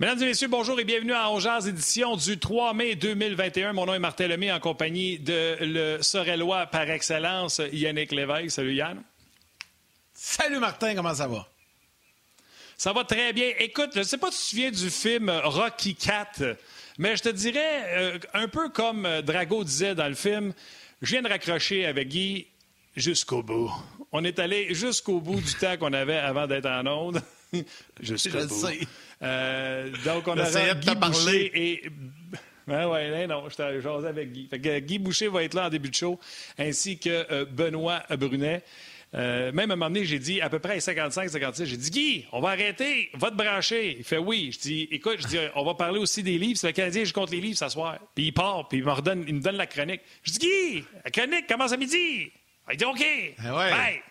Mesdames et messieurs, bonjour et bienvenue à Ongeaz, édition du 3 mai 2021. Mon nom est Martin Lemay en compagnie de le Sorellois par excellence, Yannick Lévesque. Salut Yann. Salut Martin, comment ça va? Ça va très bien. Écoute, je ne sais pas si tu te souviens du film Rocky Cat, mais je te dirais, euh, un peu comme Drago disait dans le film, je viens de raccrocher avec Guy jusqu'au bout. On est allé jusqu'au bout du temps qu'on avait avant d'être en onde. jusqu'au bout. Sais. Euh, donc, on a Guy Boucher et... Ben ouais, non, je jasé avec Guy. Guy Boucher va être là en début de show, ainsi que euh, Benoît Brunet. Euh, même à un moment donné, j'ai dit à peu près 55-56, j'ai dit Guy, on va arrêter, va te brancher. Il fait oui. Je dis écoute, je dis on va parler aussi des livres. C'est le Canadien, je compte les livres ce soir. Puis il part, puis il me, redonne, il me donne la chronique. Je dis Guy, la chronique commence à midi. Il dit OK. Ah ouais.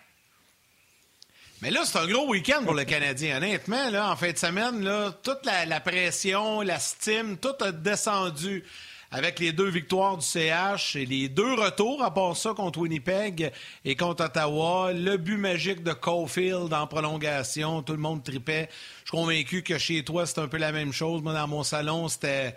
Mais là, c'est un gros week-end pour le Canadien. Honnêtement, là, en fin de semaine, là, toute la, pression, la stime, tout a descendu avec les deux victoires du CH et les deux retours, à part ça, contre Winnipeg et contre Ottawa. Le but magique de Caulfield en prolongation, tout le monde tripait. Je suis convaincu que chez toi, c'est un peu la même chose. Moi, dans mon salon, c'était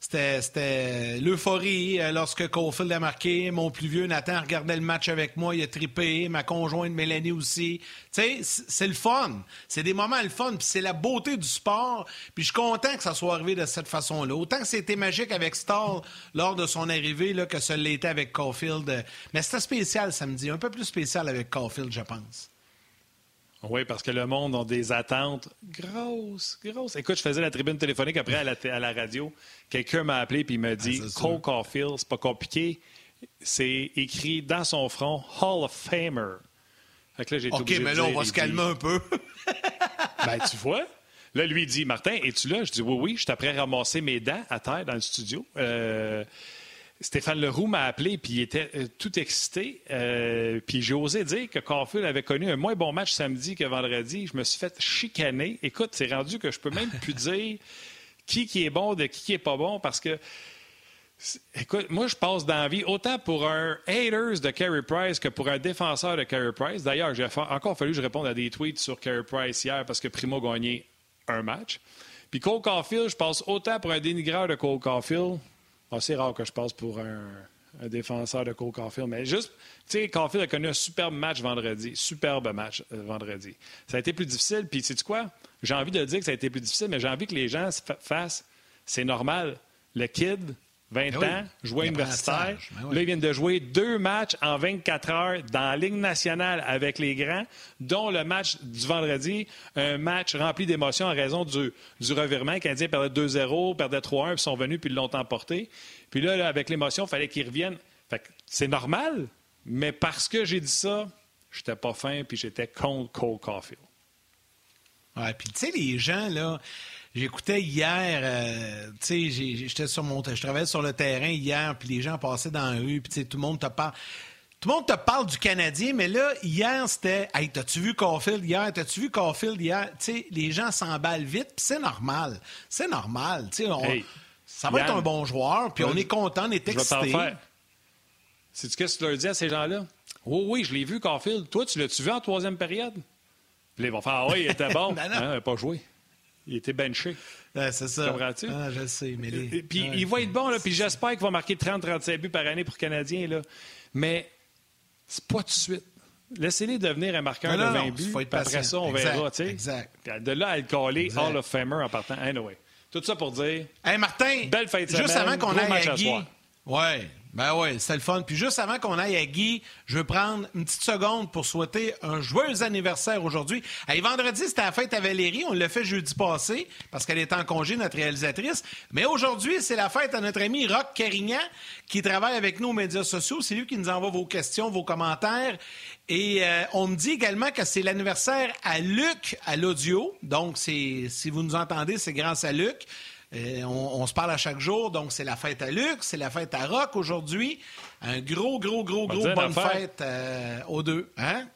c'était l'euphorie euh, lorsque Caulfield a marqué. Mon plus vieux Nathan regardait le match avec moi, il a trippé. Ma conjointe Mélanie aussi. Tu sais, c'est le fun. C'est des moments le fun. Puis c'est la beauté du sport. Puis je suis content que ça soit arrivé de cette façon-là. Autant que c'était magique avec Stall lors de son arrivée là, que ça l'était avec Caulfield. Mais c'était spécial samedi. Un peu plus spécial avec Caulfield, je pense. Oui, parce que le monde a des attentes grosses, grosses. Écoute, je faisais la tribune téléphonique après à la, à la radio. Quelqu'un m'a appelé et il m'a dit ah, Cole Caulfield, c'est pas compliqué. C'est écrit dans son front Hall of Famer. Fait que là, j'ai OK, mais là, on va se calmer un peu. ben, tu vois. Là, lui, il dit Martin, es-tu là? Je dis Oui, oui, je suis après à ramasser mes dents à terre dans le studio. Euh, Stéphane Leroux m'a appelé puis il était euh, tout excité. Euh, puis j'ai osé dire que Caulfield avait connu un moins bon match samedi que vendredi. Je me suis fait chicaner. Écoute, c'est rendu que je peux même plus dire qui, qui est bon de qui, qui est pas bon parce que. Écoute, moi, je passe dans la vie autant pour un haters de Carey Price que pour un défenseur de Carey Price. D'ailleurs, j'ai encore fallu que je réponde à des tweets sur Carey Price hier parce que Primo a gagné un match. Puis Cole Caulfield, je passe autant pour un dénigreur de Cole Caulfield c'est rare que je passe pour un, défenseur de Cole Caulfield, mais juste, tu sais, Caulfield a connu un superbe match vendredi, superbe match euh, vendredi. Ça a été plus difficile, puis sais-tu quoi? J'ai envie de dire que ça a été plus difficile, mais j'ai envie que les gens fassent, c'est normal. Le kid, 20 ben ans, joueur universitaire. Ben Là, ils viennent de jouer deux matchs en 24 heures dans la Ligue nationale avec les grands, dont le match du vendredi, un match rempli d'émotions en raison du, du revirement. Les Canadiens perdaient 2-0, perdaient 3-1, puis sont venus, puis l'ont emporté. Puis là, avec l'émotion, il fallait qu'ils reviennent. c'est normal, mais parce que j'ai dit ça, j'étais pas fin, puis j'étais contre Cole Caulfield. Ouais, puis tu sais, les gens, là, J'écoutais hier, euh, tu sais, j'étais sur mon, je travaillais sur le terrain hier, puis les gens passaient dans la rue, puis tout le monde te parle. Tout le monde te parle du Canadien, mais là, hier, c'était Hey, t'as-tu vu Caulfield hier? T'as-tu vu Caulfield hier? Tu sais, les gens s'emballent vite, puis c'est normal. C'est normal. Tu sais, ça va être un bon joueur, puis on est content, on est excité. C'est-tu qu'est-ce que tu leur dis à ces gens-là? Oh oui, je l'ai vu, Caulfield. Toi, tu l'as-tu vu en troisième période? Puis ils vont faire Ah oui, il était bon. non. Hein, il n'a pas joué. Il était benché. c'est ça. Comprends-tu? Ah, je sais. Mais Puis il va être bon, là, puis j'espère qu'il va marquer 30-35 buts par année pour Canadien. Là. Mais c'est pas tout de suite. Laissez-les devenir un marqueur de 20 buts. Faut être après ça, on verra. Exact. De là à le coller Hall of Famer en partant. Anyway. Tout ça pour dire. Hey, Martin. Belle fête de Juste avant qu'on aille à Guy. Ouais. Ben oui, c'est le fun. Puis juste avant qu'on aille à Guy, je veux prendre une petite seconde pour souhaiter un joyeux anniversaire aujourd'hui. Hey, vendredi, c'était la fête à Valérie. On l'a fait jeudi passé parce qu'elle est en congé, notre réalisatrice. Mais aujourd'hui, c'est la fête à notre ami Rock Carignan qui travaille avec nous aux médias sociaux. C'est lui qui nous envoie vos questions, vos commentaires. Et euh, on me dit également que c'est l'anniversaire à Luc à l'audio. Donc, si vous nous entendez, c'est grâce à Luc. Euh, on, se parle à chaque jour, donc c'est la fête à Luc, c'est la fête à Rock aujourd'hui. Un gros, gros, gros, gros bonne fête euh, aux deux. Hein?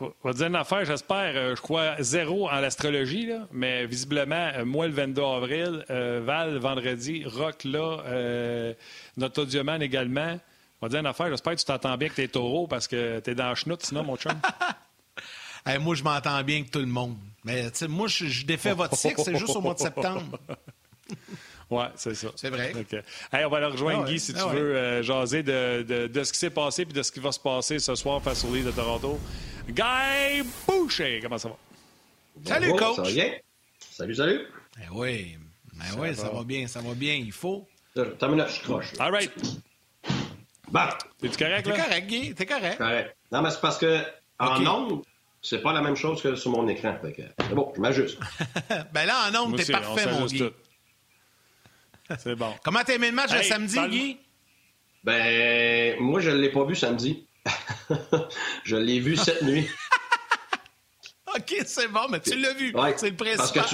On va dire une affaire, j'espère, euh, je crois zéro en l'astrologie, mais visiblement, moi le 22 avril, Val vendredi, Rock là, notre audioman également. On va dire une affaire, j'espère que tu t'entends bien avec tes taureaux parce que t'es dans la chenoute sinon, mon chum. moi, je m'entends bien avec tout le monde. Mais moi, je, je défais votre cycle, c'est juste au mois de septembre. Oui, c'est ça. C'est vrai. on va aller rejoindre, ah Guy, si ah tu veux euh, jaser de, de, de, ce qui s'est passé et de ce qui va se passer ce soir face au Leafs de Toronto. Guy Boucher, comment ça va? Salut, coach! Ça va bien? Salut, salut! Eh oui, eh ça, oui ça va bien, ça va bien, il faut. Termine, je croche. All right. Bah! T'es-tu correct, là? T'es correct, Guy, t'es correct? Correct. Non, mais c'est parce que en ondes, c'est pas la même chose que sur mon écran. C'est bon, je m'ajuste. ben là, en ondes, t'es parfait, mon Guy. C'est bon. Comment t'as aimé le match le samedi, Guy? Ben, moi, je ne l'ai pas vu samedi. je l'ai vu cette nuit. OK, c'est bon, mais tu l'as vu. c'est le principal.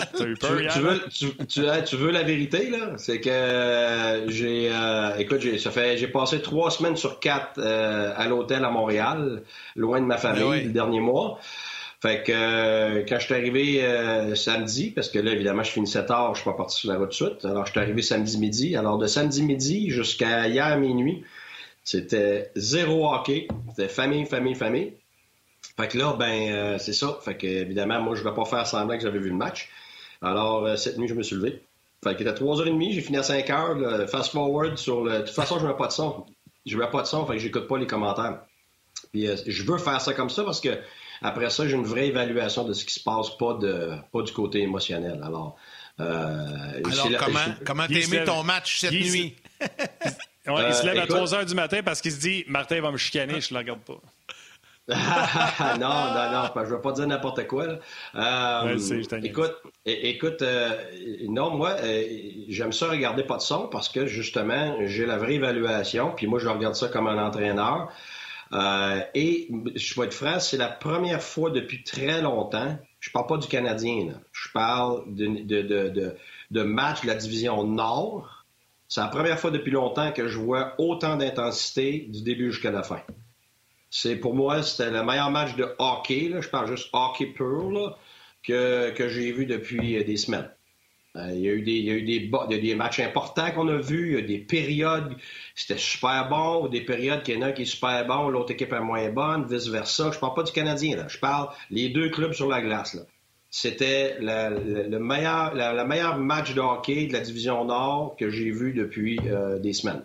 tu, veux, la vérité, là? C'est que j'ai. Euh, écoute, j'ai passé trois semaines sur quatre euh, à l'hôtel à Montréal, loin de ma famille, ben le dernier mois. Fait que euh, quand je suis arrivé euh, samedi, parce que là, évidemment, je finis 7 heures, je suis pas parti sur la route de suite. Alors, je suis arrivé samedi midi. Alors, de samedi midi jusqu'à hier minuit, c'était zéro hockey. C'était famille, famille, famille. Fait que là, ben, euh, c'est ça. Fait que, évidemment, moi, je vais pas faire semblant que j'avais vu le match. Alors, cette nuit, je me suis levé. Fait qu'il était 3h30, j'ai fini à 5h. fast forward sur le. De toute façon, je mets pas de son. Je mets pas de son, fait que j'écoute pas les commentaires. Puis, je veux faire ça comme ça parce que après ça, j'ai une vraie évaluation de ce qui se passe, pas, de, pas du côté émotionnel. Alors, euh, comment, comment t'as aimé ton match cette nuit? il se lève à 3 euh, h du matin parce qu'il se dit Martin va me chicaner, je ne le regarde pas. non, non, non, je ne vais pas dire n'importe quoi. Euh, écoute, écoute non, moi, j'aime ça regarder pas de son parce que justement, j'ai la vraie évaluation, puis moi, je regarde ça comme un entraîneur. Euh, et je vais être franc, c'est la première fois depuis très longtemps, je parle pas du Canadien, je parle de, de, match de la division Nord. C'est la première fois depuis longtemps que je vois autant d'intensité du début jusqu'à la fin. C'est pour moi, c'était le meilleur match de hockey, je parle juste hockey pur, que, que j'ai vu depuis des semaines. Euh, il y a eu des, matchs importants qu'on a vus. Il y a des périodes, c'était super bon, ou des périodes qu'il y en a qui est super bon, l'autre équipe est moins bonne, vice-versa. Je parle pas du Canadien, là. Je parle les deux clubs sur la glace, là. C'était le, meilleur match de hockey de la division Nord que j'ai vu depuis euh, des semaines.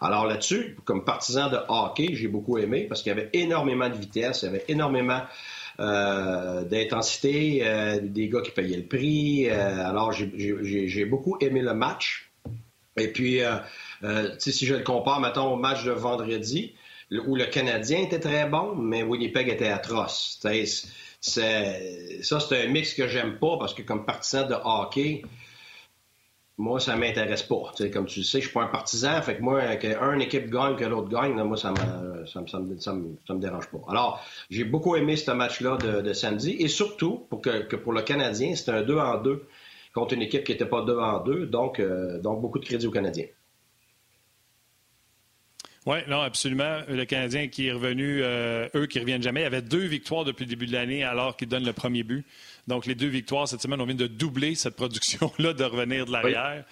Alors là-dessus, comme partisan de hockey, j'ai beaucoup aimé parce qu'il y avait énormément de vitesse, il y avait énormément euh, d'intensité, euh, des gars qui payaient le prix. Euh, alors, j'ai beaucoup aimé le match. Et puis, si je le compare, mettons, au match de vendredi, où le Canadien était très bon, mais Winnipeg était atroce. ça, c'est un mix que j'aime pas parce que comme partisan de hockey, moi, ça m'intéresse pas. comme tu le sais, je suis pas un partisan. Fait que moi, qu'un équipe gagne que l'autre gagne, moi, ça me, ça, me, ça, me, dérange pas. Alors, j'ai beaucoup aimé ce match-là de, samedi. Et surtout, pour que, pour le Canadien, c'était un 2 en 2 contre une équipe qui n'était pas 2 en 2. Donc, euh, donc, beaucoup de crédit aux Canadiens. Oui, non, absolument. Le Canadien qui est revenu, euh, eux qui reviennent jamais. Avait deux victoires depuis le début de l'année alors qu'ils donnent le premier but. Donc, les deux victoires cette semaine, on vient de doubler cette production-là, de revenir de l'arrière.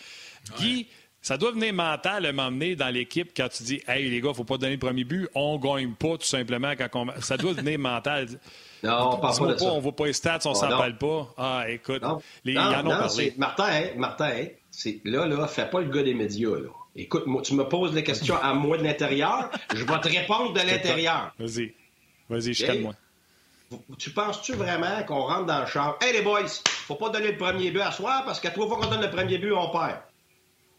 Guy, ça doit venir mental à m'emmener dans l'équipe quand tu dis Hey, les gars, il ne faut pas donner le premier but. On ne gagne pas, tout simplement. quand Ça doit venir mental. Non, on parle pas de ça. On ne voit pas les stats, on ne oh, s'en parle pas. Ah, écoute, les, non, en ont parlé. Martin, Martin, là, là, fais pas le gars des médias. Là. Écoute, moi, tu me poses des questions à moi de l'intérieur, je vais te répondre de l'intérieur. Vas-y. Vas-y, je calme moi tu penses-tu vraiment qu'on rentre dans le char? Hey les boys, faut pas donner le premier but à soir parce qu'à trois fois qu'on donne le premier but, on perd.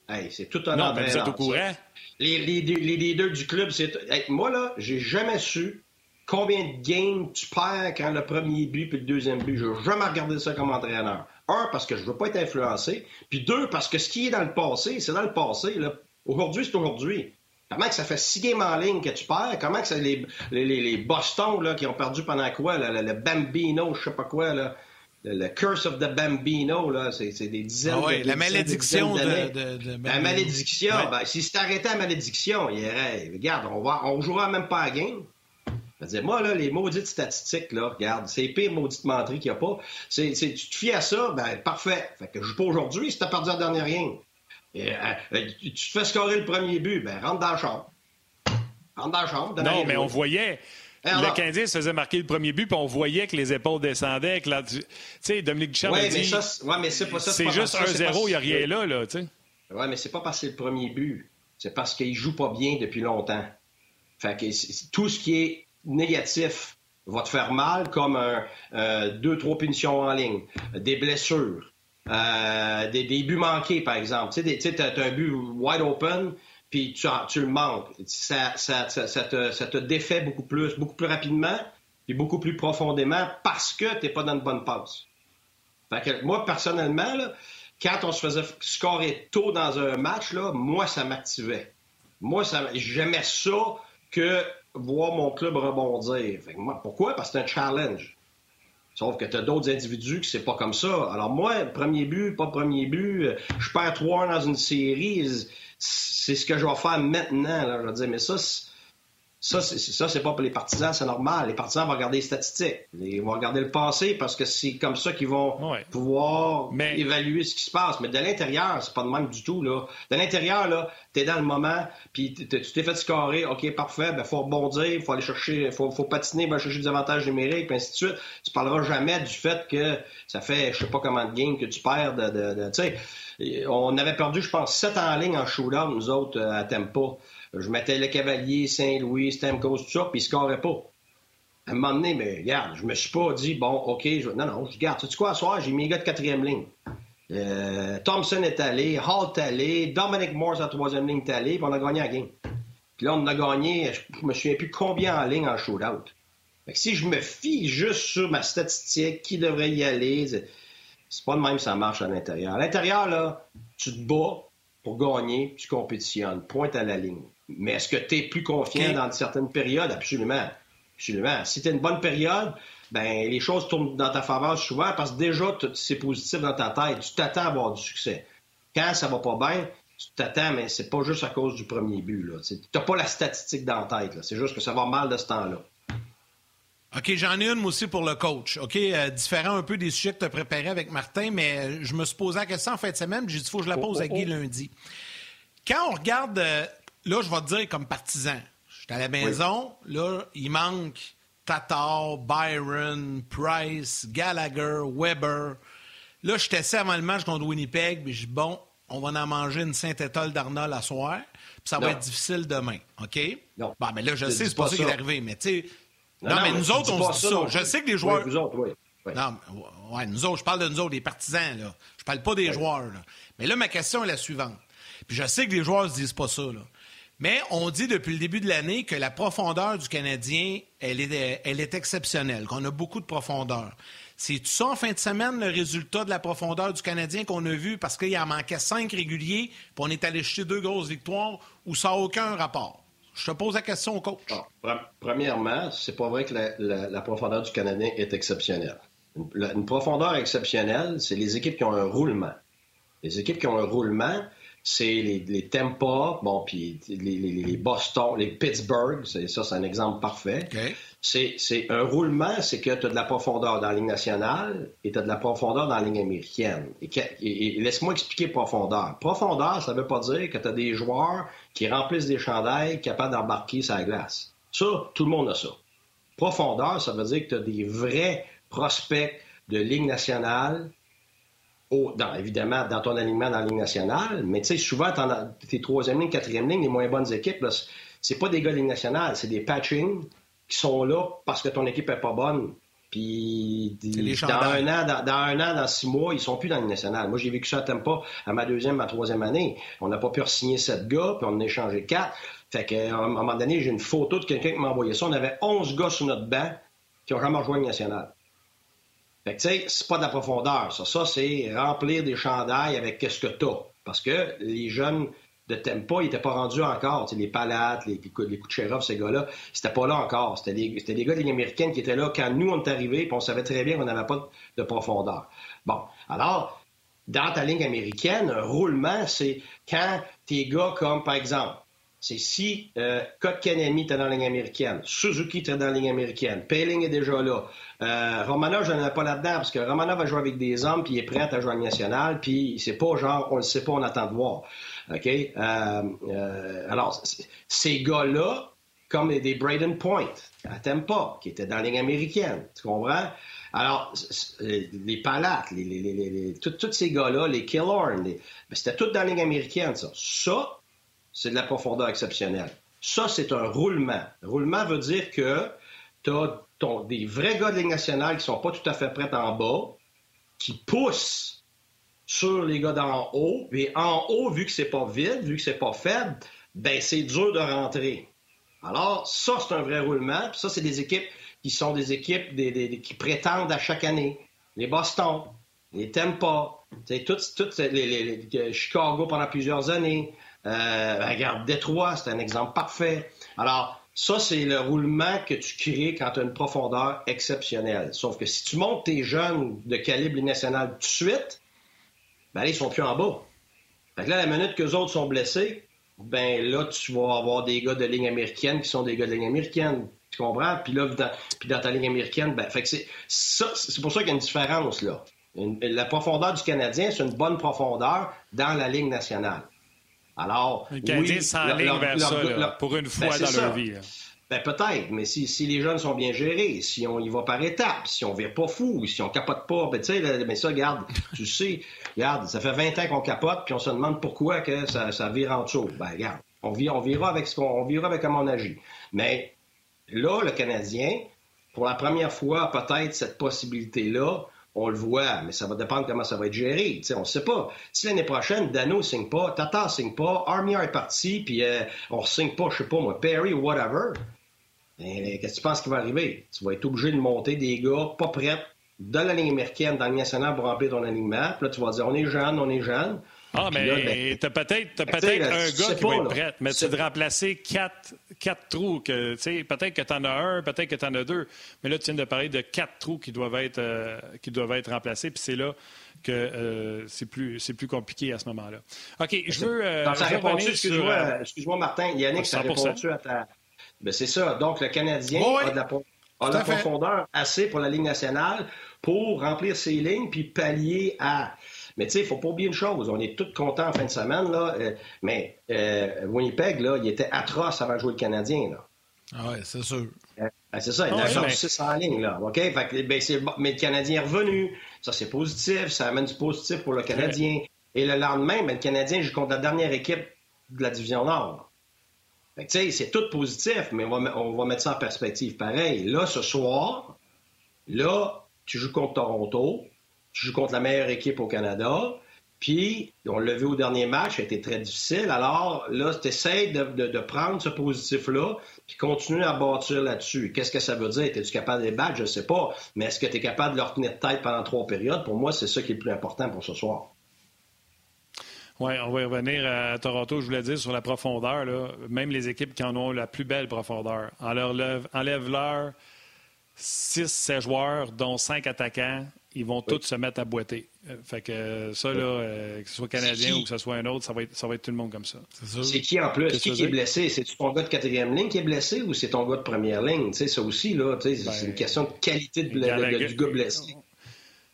Hey, c'est tout un Non, mais vous êtes au courant. Les, les, les, leaders du club, c'est. moi, là, j'ai jamais su combien de games tu perds quand le premier but puis le deuxième but. Je n'ai jamais regardé ça comme entraîneur. Un, parce que je veux pas être influencé. Puis deux, parce que ce qui est dans le passé, c'est dans le passé. Aujourd'hui, c'est aujourd'hui. Comment que ça fait six games en ligne que tu perds? Comment que ça, les, les, les Boston là, qui ont perdu pendant quoi? le, Bambino, je sais pas quoi, là. Le, Curse of the Bambino, là, c'est, des dizaines ah La malédiction de, de, La malédiction. Ben, si c'était arrêté la malédiction, il irait. Regarde, on, va, on jouera même pas à game. Dire, moi, là, les maudites statistiques, là, regarde, c'est les pires maudites menteries qu'il n'y a pas. C'est, tu te fies à ça, ben, parfait. Fait que je joue pas aujourd'hui si t'as perdu la dernière game. Euh, euh, tu te fais scorer le premier but, ben rentre dans la chambre. Rentre dans la chambre. Non, mais on voyait. le Canadien se faisait marquer le premier but, puis on voyait que les épaules descendaient. Que tu sais, Dominique Duchamp ouais, dit... Ouais, mais c'est pas ça. C'est juste 1-0, il n'y a rien là, là, tu sais. Oui, mais c'est pas parce que c'est le premier but. C'est parce qu'il joue pas bien depuis longtemps. Fait que tout ce qui est négatif va te faire mal, comme un, euh, deux, trois punitions en ligne, des blessures, euh, des, des, buts manqués, par exemple. Tu sais, tu as, un but wide open, puis tu, tu le manques. Ça, ça, ça, ça, te, ça te défait beaucoup plus, beaucoup plus rapidement, et beaucoup plus profondément parce que tu n'es pas dans une bonne passe. Fait que moi, personnellement, là, quand on se faisait scorer tôt dans un match, là, moi, ça m'activait. Moi, j'aimais ça que voir mon club rebondir. moi, pourquoi? Parce que c'est un challenge. Sauf que tu d'autres individus qui c'est pas comme ça. Alors moi, premier but, pas premier but, je perds 3 dans une série, c'est ce que je vais faire maintenant. Là. Je vais dire, mais ça, ça, c'est pas pour les partisans, c'est normal. Les partisans vont regarder les statistiques. Ils vont regarder le passé parce que c'est comme ça qu'ils vont pouvoir évaluer ce qui se passe. Mais de l'intérieur, c'est pas de même du tout. Là. De l'intérieur, là, t'es dans le moment, puis tu t'es fait scorer, OK, parfait, ben faut rebondir, il faut aller chercher, faut, faut patiner, il va chercher des avantages numériques, puis ainsi de suite. Tu parleras jamais du fait que ça fait je sais pas comment de game que tu perds de, de, tu sais. On avait perdu, je pense, sept en ligne en shootout, nous autres, à Tempo. Je mettais le Cavalier, Saint-Louis, Stamkos, tout ça, puis ils scoraient pas. À un moment donné, mais regarde, je me suis pas dit, bon, OK, je... non, non, je garde. Tu sais quoi, ce soir, j'ai mis les gars de quatrième ligne. Euh, Thompson est allé, Hall est allé, Dominic Morse à troisième ligne est allé, puis on a gagné la game. Puis là, on a gagné, je me souviens plus combien en ligne en shootout. Fait que si je me fie juste sur ma statistique, qui devrait y aller, c'est pas de même ça marche à l'intérieur. À l'intérieur, là, tu te bats pour gagner, tu compétitionnes, pointe à la ligne. Mais est-ce que tu es plus confiant dans certaines périodes? Absolument. Absolument. Si tu une bonne période, ben les choses tournent dans ta faveur souvent parce que déjà, c'est positif dans ta tête. Tu t'attends à avoir du succès. Quand ça va pas bien, tu t'attends, mais c'est pas juste à cause du premier but. Tu n'as pas la statistique dans la tête. C'est juste que ça va mal de ce temps-là. OK, j'en ai une aussi pour le coach. OK, euh, différent un peu des sujets que tu as préparés avec Martin, mais je me suis posé la question en fin de semaine, j'ai dit, il faut que je la pose à Guy lundi. Quand on regarde euh, là, je vais te dire comme partisan. Je suis à la maison, là, il manque Tatar, Byron, Price, Gallagher, Weber. Là, je testais avant le match contre Winnipeg, puis je dis, bon, on va en manger une Saint-Étoile d'Arnold à soir, puis ça va être difficile demain, OK? Non. Bon, mais là, je, sais, c'est pas, ça qui est arrivé, mais tu sais... Non, mais nous autres, on se dit ça. Je sais que les joueurs... autres, oui. Non, ouais, nous autres, je parle de nous autres, les partisans, là. Je parle pas des joueurs, là. Mais là, ma question est la suivante. Puis je sais que les joueurs ne se disent pas ça, là. Mais on dit depuis le début de l'année que la profondeur du Canadien, elle est, elle est exceptionnelle, qu'on a beaucoup de profondeur. C'est ça en fin de semaine le résultat de la profondeur du Canadien qu'on a vu parce qu'il en manquait cinq réguliers, puis on est allé jeter deux grosses victoires où ça n'a aucun rapport. Je te pose la question au coach. Ah, premièrement, c'est pas vrai que la, profondeur du Canadien est exceptionnelle. une profondeur exceptionnelle, c'est les équipes qui ont un roulement. Les équipes qui ont un roulement, c'est les, les Tampa, bon, puis les, Boston, les Pittsburgh, c'est ça, c'est un exemple parfait. C'est un roulement, c'est que tu as de la profondeur dans la ligne nationale et tu as de la profondeur dans la ligne américaine. Et, laisse-moi expliquer profondeur. Profondeur, ça veut pas dire que tu as des joueurs qui remplissent des chandails capables d'embarquer sa glace. Ça, tout le monde a ça. Profondeur, ça veut dire que tu as des vrais prospects de ligne nationale évidemment, dans ton alignement dans la Ligue nationale, mais tu sais, souvent, tes troisième ligne, quatrième ligne, les moins bonnes équipes, c'est pas des gars de Ligue nationale, c'est des patching qui sont là parce que ton équipe est pas bonne. Puis dans un, an, dans, un an, dans six mois, ils sont plus dans la Ligue nationale. Moi, j'ai vécu ça à Tempa à ma deuxième, ma troisième année. On n'a pas pu signer sept gars, puis on en a échangé quatre. Fait qu'à un moment donné, j'ai une photo de quelqu'un qui m'a envoyé ça. On avait 11 gars sur notre banc qui ont jamais rejoint la nationale. Fait que, tu sais, c'est pas de la profondeur, ça. Ça, c'est remplir des chandails avec qu'est-ce que t'as. Parce que les jeunes de Tempa, ils n'étaient pas rendus encore. les Palates, les, les Kucherov, ces gars-là, c'était pas là encore. C'était des, gars de Ligue américaine qui étaient là quand nous, on est arrivés, puis on savait très bien qu'on n'avait pas de, profondeur. Bon, alors, dans ta ligne américaine, un roulement, c'est quand tes gars comme, par exemple, c'est si euh, Kotkaniemi était dans la ligne américaine, Suzuki était dans la ligne américaine, Payling est déjà là. Euh, je n'en ai pas là-dedans parce que Romanov va jouer avec des hommes, puis il est prêt à jouer à nationale, puis c'est pas genre, on le sait pas, on attend de voir. OK? Euh, euh, alors, ces gars-là, comme des Braden Point à Tampa, qui étaient dans la ligne américaine. Tu comprends? Alors, les Palates, les, tous ces gars-là, les Killorn, ben, c'était tout dans la ligne américaine, ça. Ça, c'est de la profondeur exceptionnelle. Ça, c'est un roulement. roulement veut dire que tu as des vrais gars de ligne nationale qui sont pas tout à fait prêts en bas, qui poussent sur les gars d'en haut. Et en haut, vu que c'est pas vide, vu que c'est pas faible, ben c'est dur de rentrer. Alors, ça, c'est un vrai roulement. Puis ça, c'est des équipes qui sont des équipes qui prétendent à chaque année. Les Boston, les Tampa, toutes les, Chicago pendant plusieurs années. Euh, regarde, Détroit, c'est un exemple parfait. Alors, ça, c'est le roulement que tu crées quand tu as une profondeur exceptionnelle. Sauf que si tu montes tes jeunes de calibre national tout de suite, ben là, ils sont plus en bas. Fait que là, la minute que les autres sont blessés, ben là, tu vas avoir des gars de ligne américaine qui sont des gars de ligne américaine. Tu comprends? Puis là, dans, puis dans ta ligne américaine, ben, fait que c'est, ça, c'est pour ça qu'il y a une différence, là. la profondeur du Canadien, c'est une bonne profondeur dans la ligne nationale. Alors, vers ça, pour une ben, fois dans leur vie. Ben peut-être, mais si, si, les jeunes sont bien gérés, si on y va par étapes, si on vire pas fou, si on capote pas, ben tu sais, mais ça, regarde, tu sais, regarde, ça fait 20 ans qu'on capote, puis on se demande pourquoi que ça, ça vire en dessous. Ben regarde, on, vit, on verra avec ce qu'on on avec comment on agit. Mais là, le Canadien, pour la première fois, peut-être cette possibilité-là, on le voit, mais ça va dépendre comment ça va être géré. on ne sait pas. Si l'année prochaine, Dano ne signe pas, Tata ne signe pas, Army est parti, puis euh, on ne signe pas, je sais pas moi, Perry ou whatever, qu'est-ce que tu penses qui va arriver? Tu vas être obligé de monter des gars pas prêts dans la ligne américaine, dans le national pour remplir ton alignement. Puis là, tu vas dire, on est jeune, on est jeune. Ah, mais ben, t'as peut-être peut un gars qui va être prêt, mais c'est de remplacer quatre, quatre trous. Que, peut-être que tu en as un, peut-être que tu en as deux. Mais là, tu viens de parler de quatre trous qui doivent être, euh, qui doivent être remplacés. Puis c'est là que euh, c'est plus, plus compliqué à ce moment-là. OK, je veux. Euh, excuse-moi, excuse-moi, Martin. Yannick, ça a répondu à ta. Ben, c'est ça. Donc, le Canadien a de la, a la profondeur assez pour la Ligue nationale pour remplir ses lignes puis pallier à. Mais tu sais, il ne faut pas oublier une chose. On est tous contents en fin de semaine, là. Euh, mais euh, Winnipeg, là, il était atroce avant de jouer le Canadien, là. Ah ouais, c'est sûr. Euh, ben, c'est ça, il a ah sorti 6 en ligne, là. OK? Fait que, ben, mais le Canadien est revenu. Ça, c'est positif. Ça amène du positif pour le Canadien. Et le lendemain, ben, le Canadien joue contre la dernière équipe de la Division Nord. Fait que, tu sais, c'est tout positif, mais on va, on va mettre ça en perspective. Pareil, là, ce soir, là, tu joues contre Toronto tu joues contre la meilleure équipe au Canada. Puis, on l'a vu au dernier match, ça a été très difficile. Alors, là, tu essaies de, prendre ce positif-là, puis continuer à bâtir là-dessus. Qu'est-ce que ça veut dire? Es-tu capable de les battre? Je ne sais pas. Mais est-ce que tu es capable de leur tenir tête pendant trois périodes? Pour moi, c'est ça qui est le plus important pour ce soir. Oui, on va y revenir à Toronto, je voulais dire, sur la profondeur. Même les équipes qui en ont la plus belle profondeur. Enlève, enlève leur 6-7 joueurs, dont 5 attaquants ils vont tous se mettre à boiter. Euh, fait que euh, ça, là, euh, que ce soit canadien ou que ce soit un autre, ça va être, ça va être tout le monde comme ça. C'est qui en plus? Qui, qui est blessé? C'est ton gars de quatrième ligne qui est blessé ou c'est ton gars de première ligne? Tu sais, ça aussi, là, c'est ben, une question de qualité de, du gars blessé.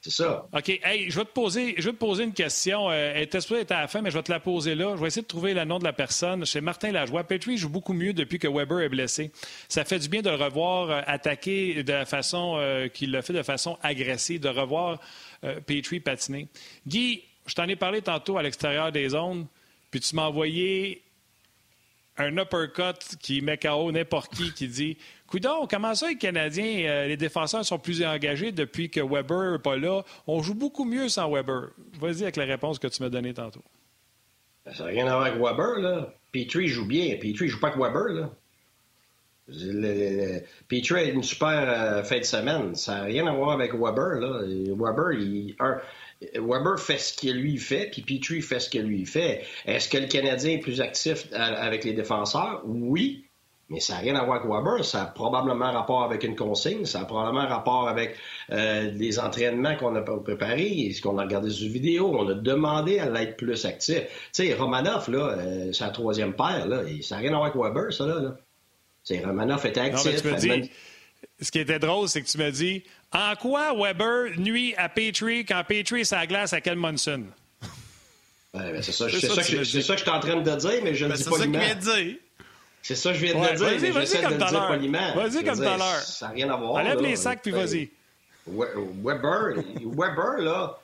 C'est ça. OK. Hey, je vais te poser, une question. Euh, elle était supposée à la fin, mais je vais te la poser là. Je vais essayer de trouver le nom de la personne. C'est Martin Lajoie. Petrie joue beaucoup mieux depuis que Weber est blessé. Ça fait du bien de le revoir euh, attaquer de la façon euh, qu'il l'a fait de façon agressive, de revoir euh, Petrie patiner. Guy, je t'en ai parlé tantôt à l'extérieur des zones, puis tu m'as envoyé un uppercut qui met KO n'importe qui, qui dit Coudon, comment ça, les Canadiens, euh, les défenseurs sont plus engagés depuis que Weber n'est pas là? On joue beaucoup mieux sans Weber. Vas-y avec la réponse que tu m'as donnée tantôt. Ben, ça n'a rien à voir avec Weber, là. Petrie joue bien. Petrie joue pas avec Weber, là. Petrie a une super euh, fin de semaine. Ça n'a rien à voir avec Weber, là. Weber, Weber fait ce que lui fait, puis Petrie fait ce que lui fait. Est-ce que le Canadien est plus actif avec les défenseurs? Oui. Mais ça n'a rien à voir avec Weber. Ça a probablement rapport avec une consigne. Ça a probablement rapport avec euh, les entraînements qu'on a préparés, ce qu'on a regardé sur vidéo. On a demandé à l'être plus actif. Tu sais, Romanov, là, euh, la troisième paire. Là, ça n'a rien à voir avec Weber, ça. Là, là. Romanov était actif. ce qui était drôle, c'est que tu me dis en quoi Weber nuit à Petrie quand Petrie est sa glace à Ken Monson? Ben, c'est ça, ça, ça, que je suis en train de dire, mais je ne ben, dis pas. C'est ça qu'il vient de dire. C'est ça que je viens de dire, mais j'essaie de le dire poliment. Vas-y comme tout à l'heure. Ça n'a rien à voir. Enlève les sacs, puis vas-y. Weber, Weber, là,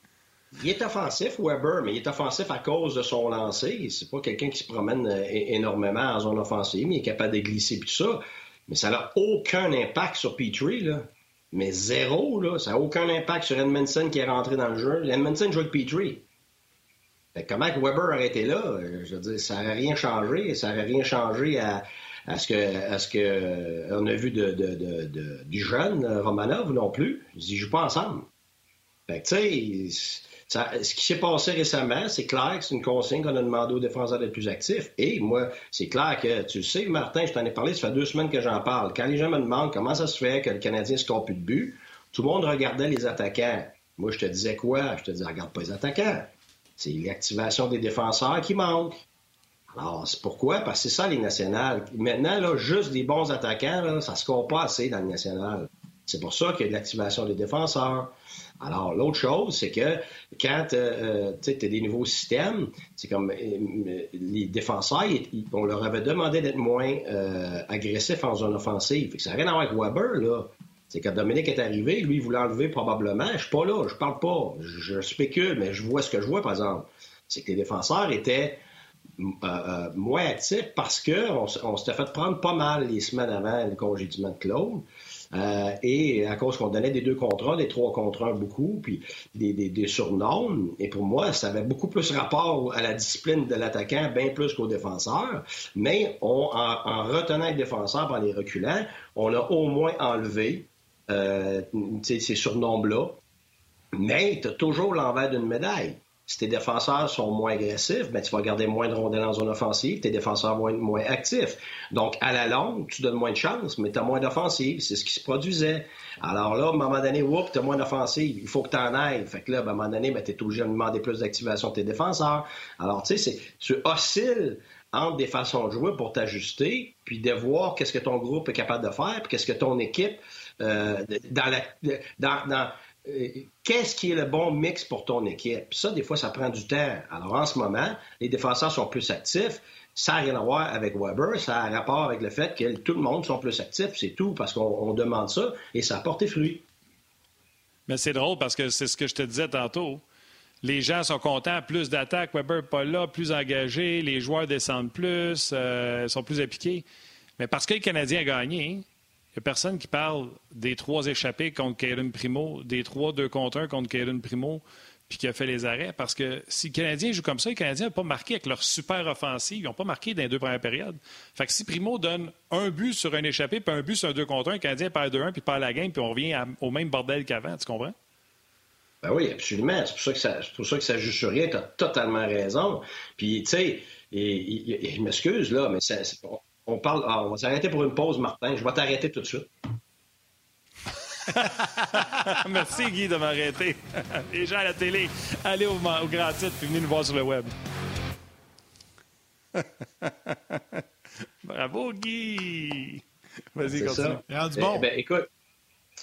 il est offensif, Weber, mais il est offensif à cause de son lancer. C'est pas quelqu'un qui se promène euh, énormément en zone offensive, mais il est capable de glisser et tout ça. Mais ça n'a aucun impact sur Petrie, là. Mais zéro, là. Ça n'a aucun impact sur Edmondson qui est rentré dans le jeu. Edmondson joue avec Petrie. Comment Weber aurait été là? Euh, je veux dire, ça n'aurait rien changé. Ça n'aurait rien changé à, ce que, à ce que on a vu du jeune Romanov non plus. Ils ne jouent pas ensemble. Fait que, tu ce qui s'est passé récemment, c'est clair que c'est une consigne qu'on a demandé aux défenseurs d'être plus actifs. Et moi, c'est clair que, tu sais, Martin, je t'en ai parlé, ça fait deux semaines que j'en parle. Quand les gens me demandent comment ça se fait que le Canadien ne score plus de but, tout le monde regardait les attaquants. Moi, je te disais quoi? Je te disais, regarde pas les attaquants. C'est l'activation des défenseurs qui manque. Alors, c'est pourquoi? Parce que c'est ça, les nationales. Maintenant, là, juste des bons attaquants, ça ne score pas assez dans le national. C'est pour ça qu'il y a l'activation des défenseurs. Alors, l'autre chose, c'est que quand euh, euh, tu as des nouveaux systèmes, c'est comme euh, les défenseurs, on leur avait demandé d'être moins agressifs en zone offensive. ça n'a rien à voir avec Weber, là. C'est quand Dominique est arrivé, lui, il voulait enlever probablement. Je suis pas là, je parle pas, je, spécule, mais je vois ce que je vois, par exemple. C'est que les défenseurs étaient moins actifs parce qu'on on, s'était fait prendre pas mal les semaines avant le congédiement de Claude. Euh, et à cause qu'on donnait des deux contre un, des trois contre un beaucoup, puis des, des, surnoms. Et pour moi, ça avait beaucoup plus rapport à la discipline de l'attaquant, bien plus qu'au défenseur. Mais on, en, retenant le défenseur par les reculants, on a au moins enlevé euh, ces surnoms-là. Mais tu as toujours l'envers d'une médaille. Si tes défenseurs sont moins agressifs, ben, tu vas garder moins de rondelles en zone offensive, tes défenseurs être moins actifs. Donc, à la longue, tu donnes moins de chances, mais tu as moins d'offensive. C'est ce qui se produisait. Alors là, à un moment donné, tu as moins d'offensive. Il faut que tu en ailles. Fait que là, ben, à un moment donné, ben, tu es obligé de demander plus d'activation de tes défenseurs. Alors, tu sais, tu oscilles entre des façons de jouer pour t'ajuster, puis de voir qu'est-ce que ton groupe est capable de faire, puis qu'est-ce que ton équipe, euh, dans, euh, qu'est-ce qui est le bon mix pour ton équipe? ça, des fois, ça prend du temps. Alors, en ce moment, les défenseurs sont plus actifs. Ça n'a rien à voir avec Weber, ça a rapport avec le fait que tout le monde sont plus actifs, c'est tout, parce qu'on demande ça et ça a porté fruit. Mais c'est drôle parce que c'est ce que je te disais tantôt. Les gens sont contents, plus d'attaques, Weber pas là, plus engagé, les joueurs descendent plus, euh, sont plus appliqués. Mais parce que le Canadien a gagné, n'y a personne qui parle des trois échappés contre Caden Primo, des trois deux contre un contre Caden Primo, puis qui a fait les arrêts. Parce que si les Canadiens jouent comme ça, les Canadiens n'ont pas marqué avec leur super offensive. Ils n'ont pas marqué dans les deux premières périodes. Fait que si Primo donne un but sur un échappé, puis un but sur un deux contre un, le Canadien perd 2-1, puis perd la game, puis on revient au même bordel qu'avant. Tu comprends? Ben oui, absolument. C'est pour ça que ça, pour ça que ça joue sur rien. Tu as totalement raison. Puis, tu sais, je m'excuse, là, mais ça, on parle. Ah, on va s'arrêter pour une pause, Martin. Je vais t'arrêter tout de suite. Merci, Guy, de m'arrêter. Les gens à la télé, allez au, au grand titre puis venez nous voir sur le web. Bravo, Guy! Vas-y, continue. Eh, bon. Ben, écoute,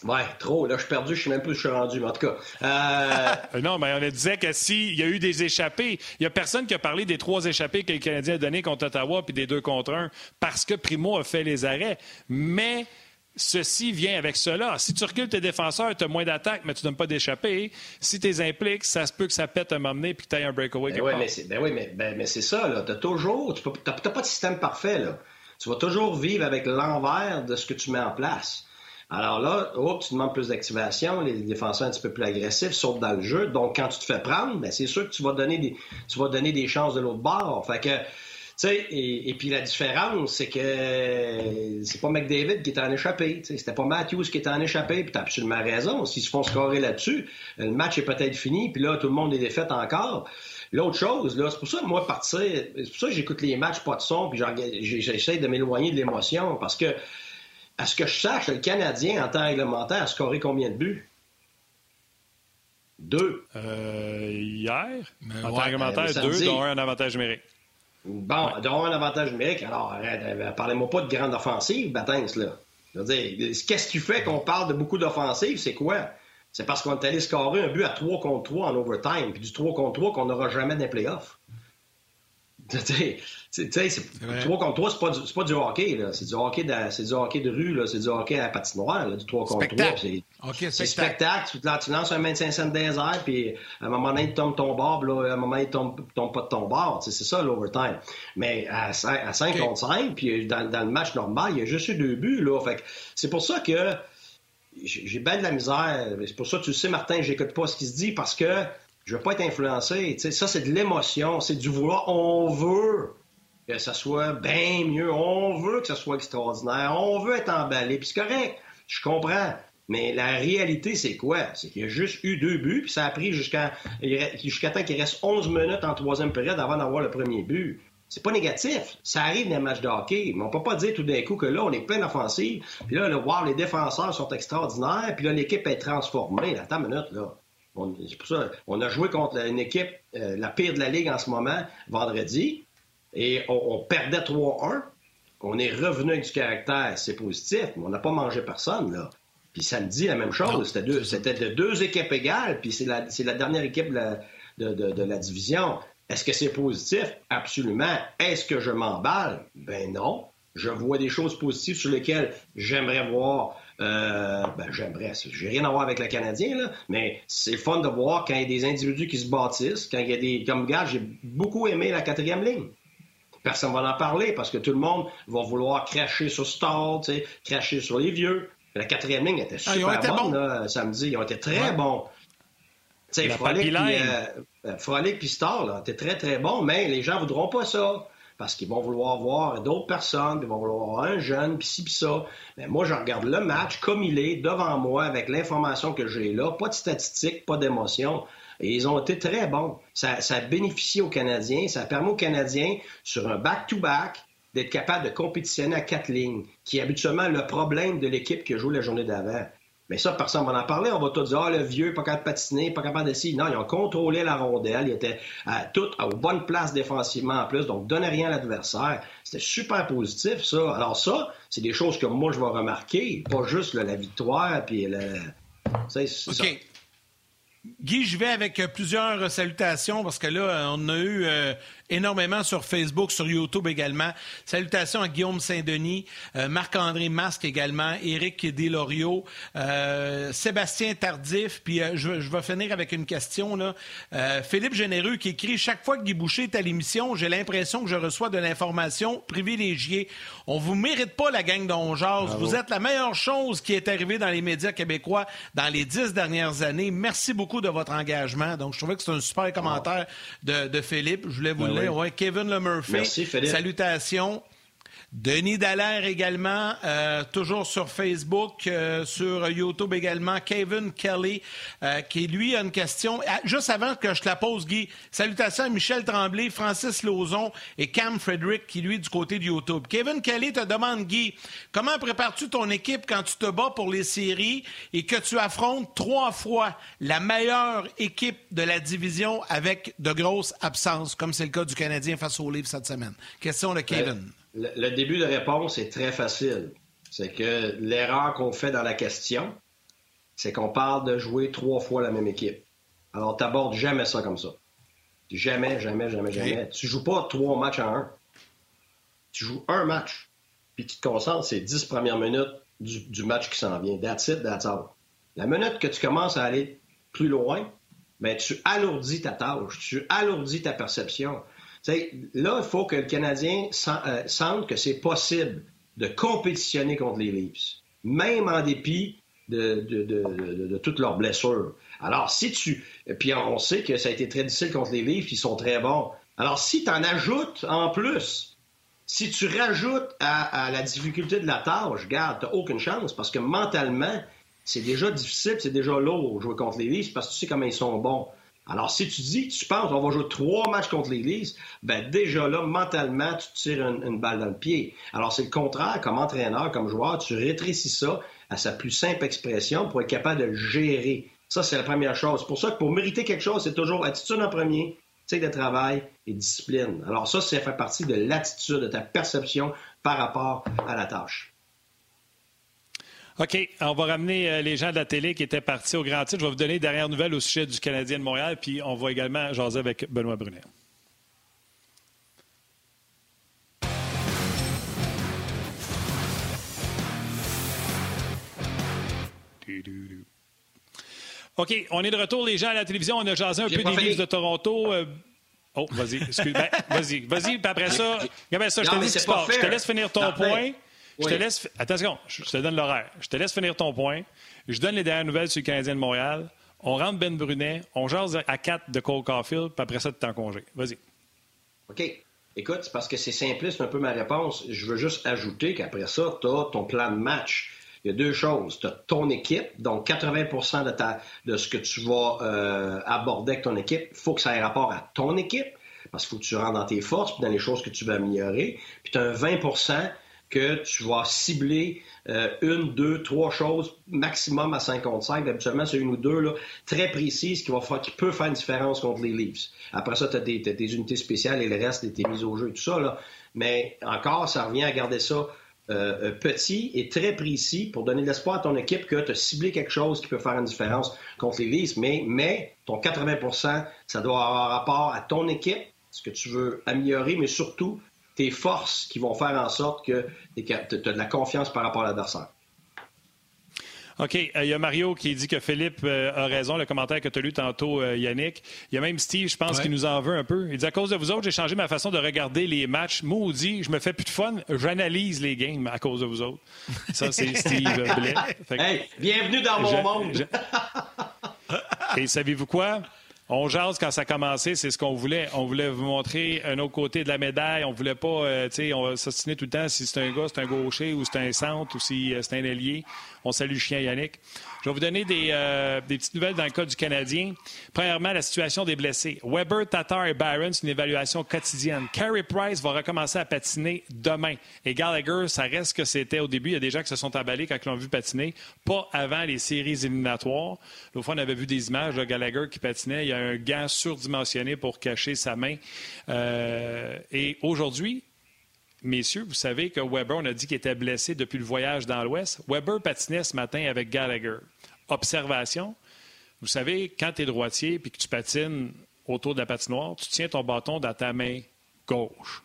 Ouais, trop. Là, je suis perdu, je sais même plus où je suis rendu, mais en tout cas. Euh... non, mais on disait que s'il y a eu des échappés, il n'y a personne qui a parlé des trois échappés que le Canadien a donnés contre Ottawa puis des deux contre un parce que Primo a fait les arrêts. Mais ceci vient avec cela. Si tu recules tes défenseurs, tu as moins d'attaques, mais tu ne donnes pas d'échappés. Si tu les impliques, ça se peut que ça pète moment donné puis que tu aies un breakaway. Ben, ouais, mais ben oui, mais, ben, mais c'est ça. Tu as toujours. Tu n'as pas de système parfait. Là. Tu vas toujours vivre avec l'envers de ce que tu mets en place. Alors là, oh, tu demandes plus d'activation, les défenseurs un petit peu plus agressifs sautent dans le jeu. Donc, quand tu te fais prendre, ben, c'est sûr que tu vas donner des, tu vas donner des chances de l'autre bord. Fait que, tu sais, et, puis la différence, c'est que c'est pas McDavid qui est en échappé. C'était pas Matthews qui est en échappé, puis t'as absolument raison. S'ils se font scorer là-dessus, le match est peut-être fini, puis là, tout le monde est défait encore. L'autre chose, là, c'est pour ça que moi, partir, c'est pour ça que j'écoute les matchs pas de son, puis j'essaie de m'éloigner de l'émotion, parce que à ce que je sache, le Canadien, en temps réglementaire, a scoré combien de buts? Deux. Euh, hier, en temps réglementaire, deux, dont un en avantage numérique. Bon, dont un avantage numérique. Alors, euh, parlez-moi pas de grande offensive, Batins, là. Je veux dire, qu'est-ce qui fait qu'on parle de beaucoup d'offensives? C'est quoi? C'est parce qu'on est allé scorer un but à 3 contre 3 en overtime, puis du 3 contre 3 qu'on n'aura jamais dans les playoffs. Tu sais, 3 contre 3, c'est pas, du, pas du hockey. C'est du hockey de, c'est du hockey de rue. C'est du hockey à la patinoire, là, du 3 contre 3. C'est spectacle. spectacle. Tu, lances un 25 cents dans airs, puis à un moment donné, tu tombes ton bord, là, à un moment donné, tu tombes, tombes pas de ton bord. C'est ça, l'overtime. Mais à 5, à 5 contre 5, puis dans, dans, le match normal, il y a juste eu deux buts. Là. Fait c'est pour ça que j'ai bien de la misère. C'est pour ça que tu sais, Martin, j'écoute pas ce qui se dit parce que je veux pas être influencé. ça, c'est de l'émotion, c'est du vouloir. On veut que ça soit bien mieux. On veut que ça soit extraordinaire. On veut être emballé. Puis c'est correct. Je comprends. Mais la réalité, c'est quoi? C'est qu'il y a juste eu deux buts, puis ça a pris jusqu'à jusqu'à temps qu'il reste 11 minutes en troisième période avant d'avoir le premier but. C'est pas négatif. Ça arrive dans les matchs de. Mais on peut pas dire tout d'un coup que là, on est plein d'offensives. Puis là, le voir les défenseurs sont extraordinaires. Puis là, l'équipe est transformée. Attends une minute, là. On, pour ça, on a joué contre une équipe, euh, la pire de la Ligue en ce moment, vendredi, et on, perdait 3-1. On est revenu avec du caractère, c'est positif, mais on n'a pas mangé personne, là. Puis samedi, la même chose. C'était de deux équipes égales, puis c'est la, la, dernière équipe de, de la division. Est-ce que c'est positif? Absolument. Est-ce que je m'emballe? Ben non. Je vois des choses positives sur lesquelles j'aimerais voir euh, ben, j'aimerais. J'ai rien à voir avec le Canadien, là, mais c'est fun de voir quand il y a des individus qui se bâtissent, quand il y a des. Comme gars, j'ai beaucoup aimé la quatrième ligne. Personne va en parler parce que tout le monde va vouloir cracher sur Stall, cracher sur les vieux. La quatrième ligne était ah, super bonne là, samedi. Ils ont été très bons. Frolic, puis, euh, euh, Frolic puis Star, là, très, très bon, mais les gens voudront pas ça parce qu'ils vont vouloir voir d'autres personnes, ils vont vouloir voir un jeune, puis ci, puis ça. Mais moi, je regarde le match comme il est, devant moi, avec l'information que j'ai là, pas de statistiques, pas d'émotion. Et ils ont été très bons. Ça, ça bénéficie aux Canadiens, ça permet aux Canadiens, sur un back-to-back, d'être capable de compétitionner à quatre lignes, qui est habituellement le problème de l'équipe qui joue la journée d'avant. Mais ça, personne ne va en parler. On va tout dire, ah, le vieux, pas capable de patiner, pas capable de Non, ils ont contrôlé la rondelle. Ils étaient à toutes aux bonnes places défensivement en plus, donc donnait rien à l'adversaire. C'était super positif, ça. Alors ça, c'est des choses que moi, je vais remarquer, pas juste la victoire, puis le... C'est ça. Guy, je vais avec plusieurs salutations parce que là, on a eu euh, énormément sur Facebook, sur YouTube également. Salutations à Guillaume Saint-Denis, euh, Marc-André Masque également, Éric Delorio, euh, Sébastien Tardif, puis euh, je, je, vais finir avec une question. Là. Philippe Généreux qui écrit Chaque fois que Guy Boucher est à l'émission, j'ai l'impression que je reçois de l'information privilégiée. On vous mérite pas la gang d'Ongeaz. Vous êtes la meilleure chose qui est arrivée dans les médias québécois dans les dix dernières années. Merci beaucoup de votre engagement. Donc, je trouvais que c'est un super commentaire de, de Philippe. Je voulais vous ben Kevin Le Murphy. Merci, Salutations. Denis Dallaire également, euh, toujours sur Facebook, euh, sur YouTube également. Kevin Kelly, euh, qui lui a une question. Ah, juste avant que je la pose, Guy, salutations à Michel Tremblay, Francis Lauzon et Cam Frederick, qui lui du côté de YouTube. Kevin Kelly te demande, Guy, comment prépares-tu ton équipe quand tu te bats pour les séries et que tu affrontes trois fois la meilleure équipe de la division avec de grosses absences, comme c'est le cas du Canadien face au Livre cette semaine? Question de Kevin. Le, début de réponse est très facile. C'est que l'erreur qu'on fait dans la question, c'est qu'on parle de jouer trois fois la même équipe. Alors, tu n'abordes jamais ça comme ça. Jamais, jamais, jamais, jamais. Tu joues pas trois matchs en un. Tu joues un match. Puis tu te concentres ces dix premières minutes du, match qui s'en vient. That's it, that's all. La minute que tu commences à aller plus loin, ben, tu alourdis ta tâche, tu alourdis ta perception là, il faut que le Canadien euh, sente que c'est possible de compétitionner contre les Leafs, même en dépit de, toutes leurs blessures. Alors, si tu... Puis on sait que ça a été très difficile contre les Leafs, ils sont très bons. Alors, si tu en ajoutes en plus, si tu rajoutes à, la difficulté de la tâche, garde, tu aucune chance parce que mentalement, c'est déjà difficile, c'est déjà lourd jouer contre les Leafs parce que tu sais comment ils sont bons. Alors, si tu dis, tu penses qu'on va jouer trois matchs contre l'Église, ben déjà là, mentalement, tu tires une, balle dans le pied. Alors, c'est le contraire. Comme entraîneur, comme joueur, tu rétrécis ça à sa plus simple expression pour être capable de gérer. Ça, c'est la première chose. C'est pour ça que pour mériter quelque chose, c'est toujours attitude en premier, sais, de travail et discipline. Alors ça, ça fait partie de l'attitude, de ta perception par rapport à la tâche. OK, on va ramener euh, les gens de la télé qui étaient partis au grand titre. Je vais vous donner dernière nouvelles au sujet du Canadien de Montréal, puis on va également jaser avec Benoît Brunet. OK, on est de retour, les gens à la télévision. On a jasé un peu des livres de Toronto. Euh, oh, vas-y, excuse. ben, vas-y, vas-y, puis après ça, regarde ça, je te. Je te laisse finir ton point. Je te laisse. Attention, je te donne l'horaire. Je te laisse finir ton point. Je donne les dernières nouvelles sur le Canadien de Montréal. On rentre Ben Brunet. On jase à 4 de Cole Caulfield. Puis après ça, tu es en congé. Vas-y. OK. Écoute, c'est parce que c'est simpliste un peu ma réponse. Je veux juste ajouter qu'après ça, tu as ton plan de match. Il y a deux choses. Tu as ton équipe, donc 80 de, ta, de ce que tu vas euh, aborder avec ton équipe, il faut que ça ait rapport à ton équipe, parce qu'il faut que tu rentres dans tes forces, puis dans les choses que tu veux améliorer. Puis tu as un 20 que tu vas cibler euh, une, deux, trois choses maximum à 55. Habituellement, c'est une ou deux là, très précises qui, va faire, qui peut faire une différence contre les Leafs. Après ça, tu as, des unités spéciales et le reste, tes mises au jeu et tout ça. Là. Mais encore, ça revient à garder ça euh, euh, petit et très précis pour donner de l'espoir à ton équipe que tu as ciblé quelque chose qui peut faire une différence contre les Leafs. Mais, mais ton 80% ça doit avoir rapport à ton équipe, ce que tu veux améliorer, mais surtout tes forces qui vont faire en sorte que tu as de la confiance par rapport à l'adversaire. OK. Euh, il y a Mario qui dit que Philippe euh, a raison, le commentaire que tu as lu tantôt, euh, Yannick. Il y a même Steve, je pense, qui nous en veut un peu. Il dit à cause de vous autres, j'ai changé ma façon de regarder les matchs. Maudit, je me fais plus de fun, j'analyse les games à cause de vous autres. Ça, c'est Steve Blais. Hey, bienvenue dans mon monde. Et savez-vous quoi? On jase quand ça a commencé, c'est ce qu'on voulait. On voulait vous montrer un autre côté de la médaille. On voulait pas, euh, tu sais, on s'ostiner tout le temps si c'est un gars, c'est un gaucher ou c'est un centre ou si euh, c'est un ailier. On salue chien Yannick. Je vais vous donner euh, des, petites nouvelles dans le cas du Canadien. Premièrement, la situation des blessés. Weber, Tatar et Byron, c'est une évaluation quotidienne. Carey Price va recommencer à patiner demain. Et Gallagher, ça reste que c'était au début. Il y a des gens qui se sont emballés quand ils l'ont vu patiner. Pas avant les séries éliminatoires. L'autre fois, on avait vu des images de Gallagher qui patinait. Il y a un gant surdimensionné pour cacher sa main. Euh, et aujourd'hui, messieurs, vous savez que Weber, on a dit qu'il était blessé depuis le voyage dans l'Ouest. Weber patinait ce matin avec Gallagher. Observation, vous savez, quand tu es droitier et que tu patines autour de la patinoire, tu tiens ton bâton dans ta main gauche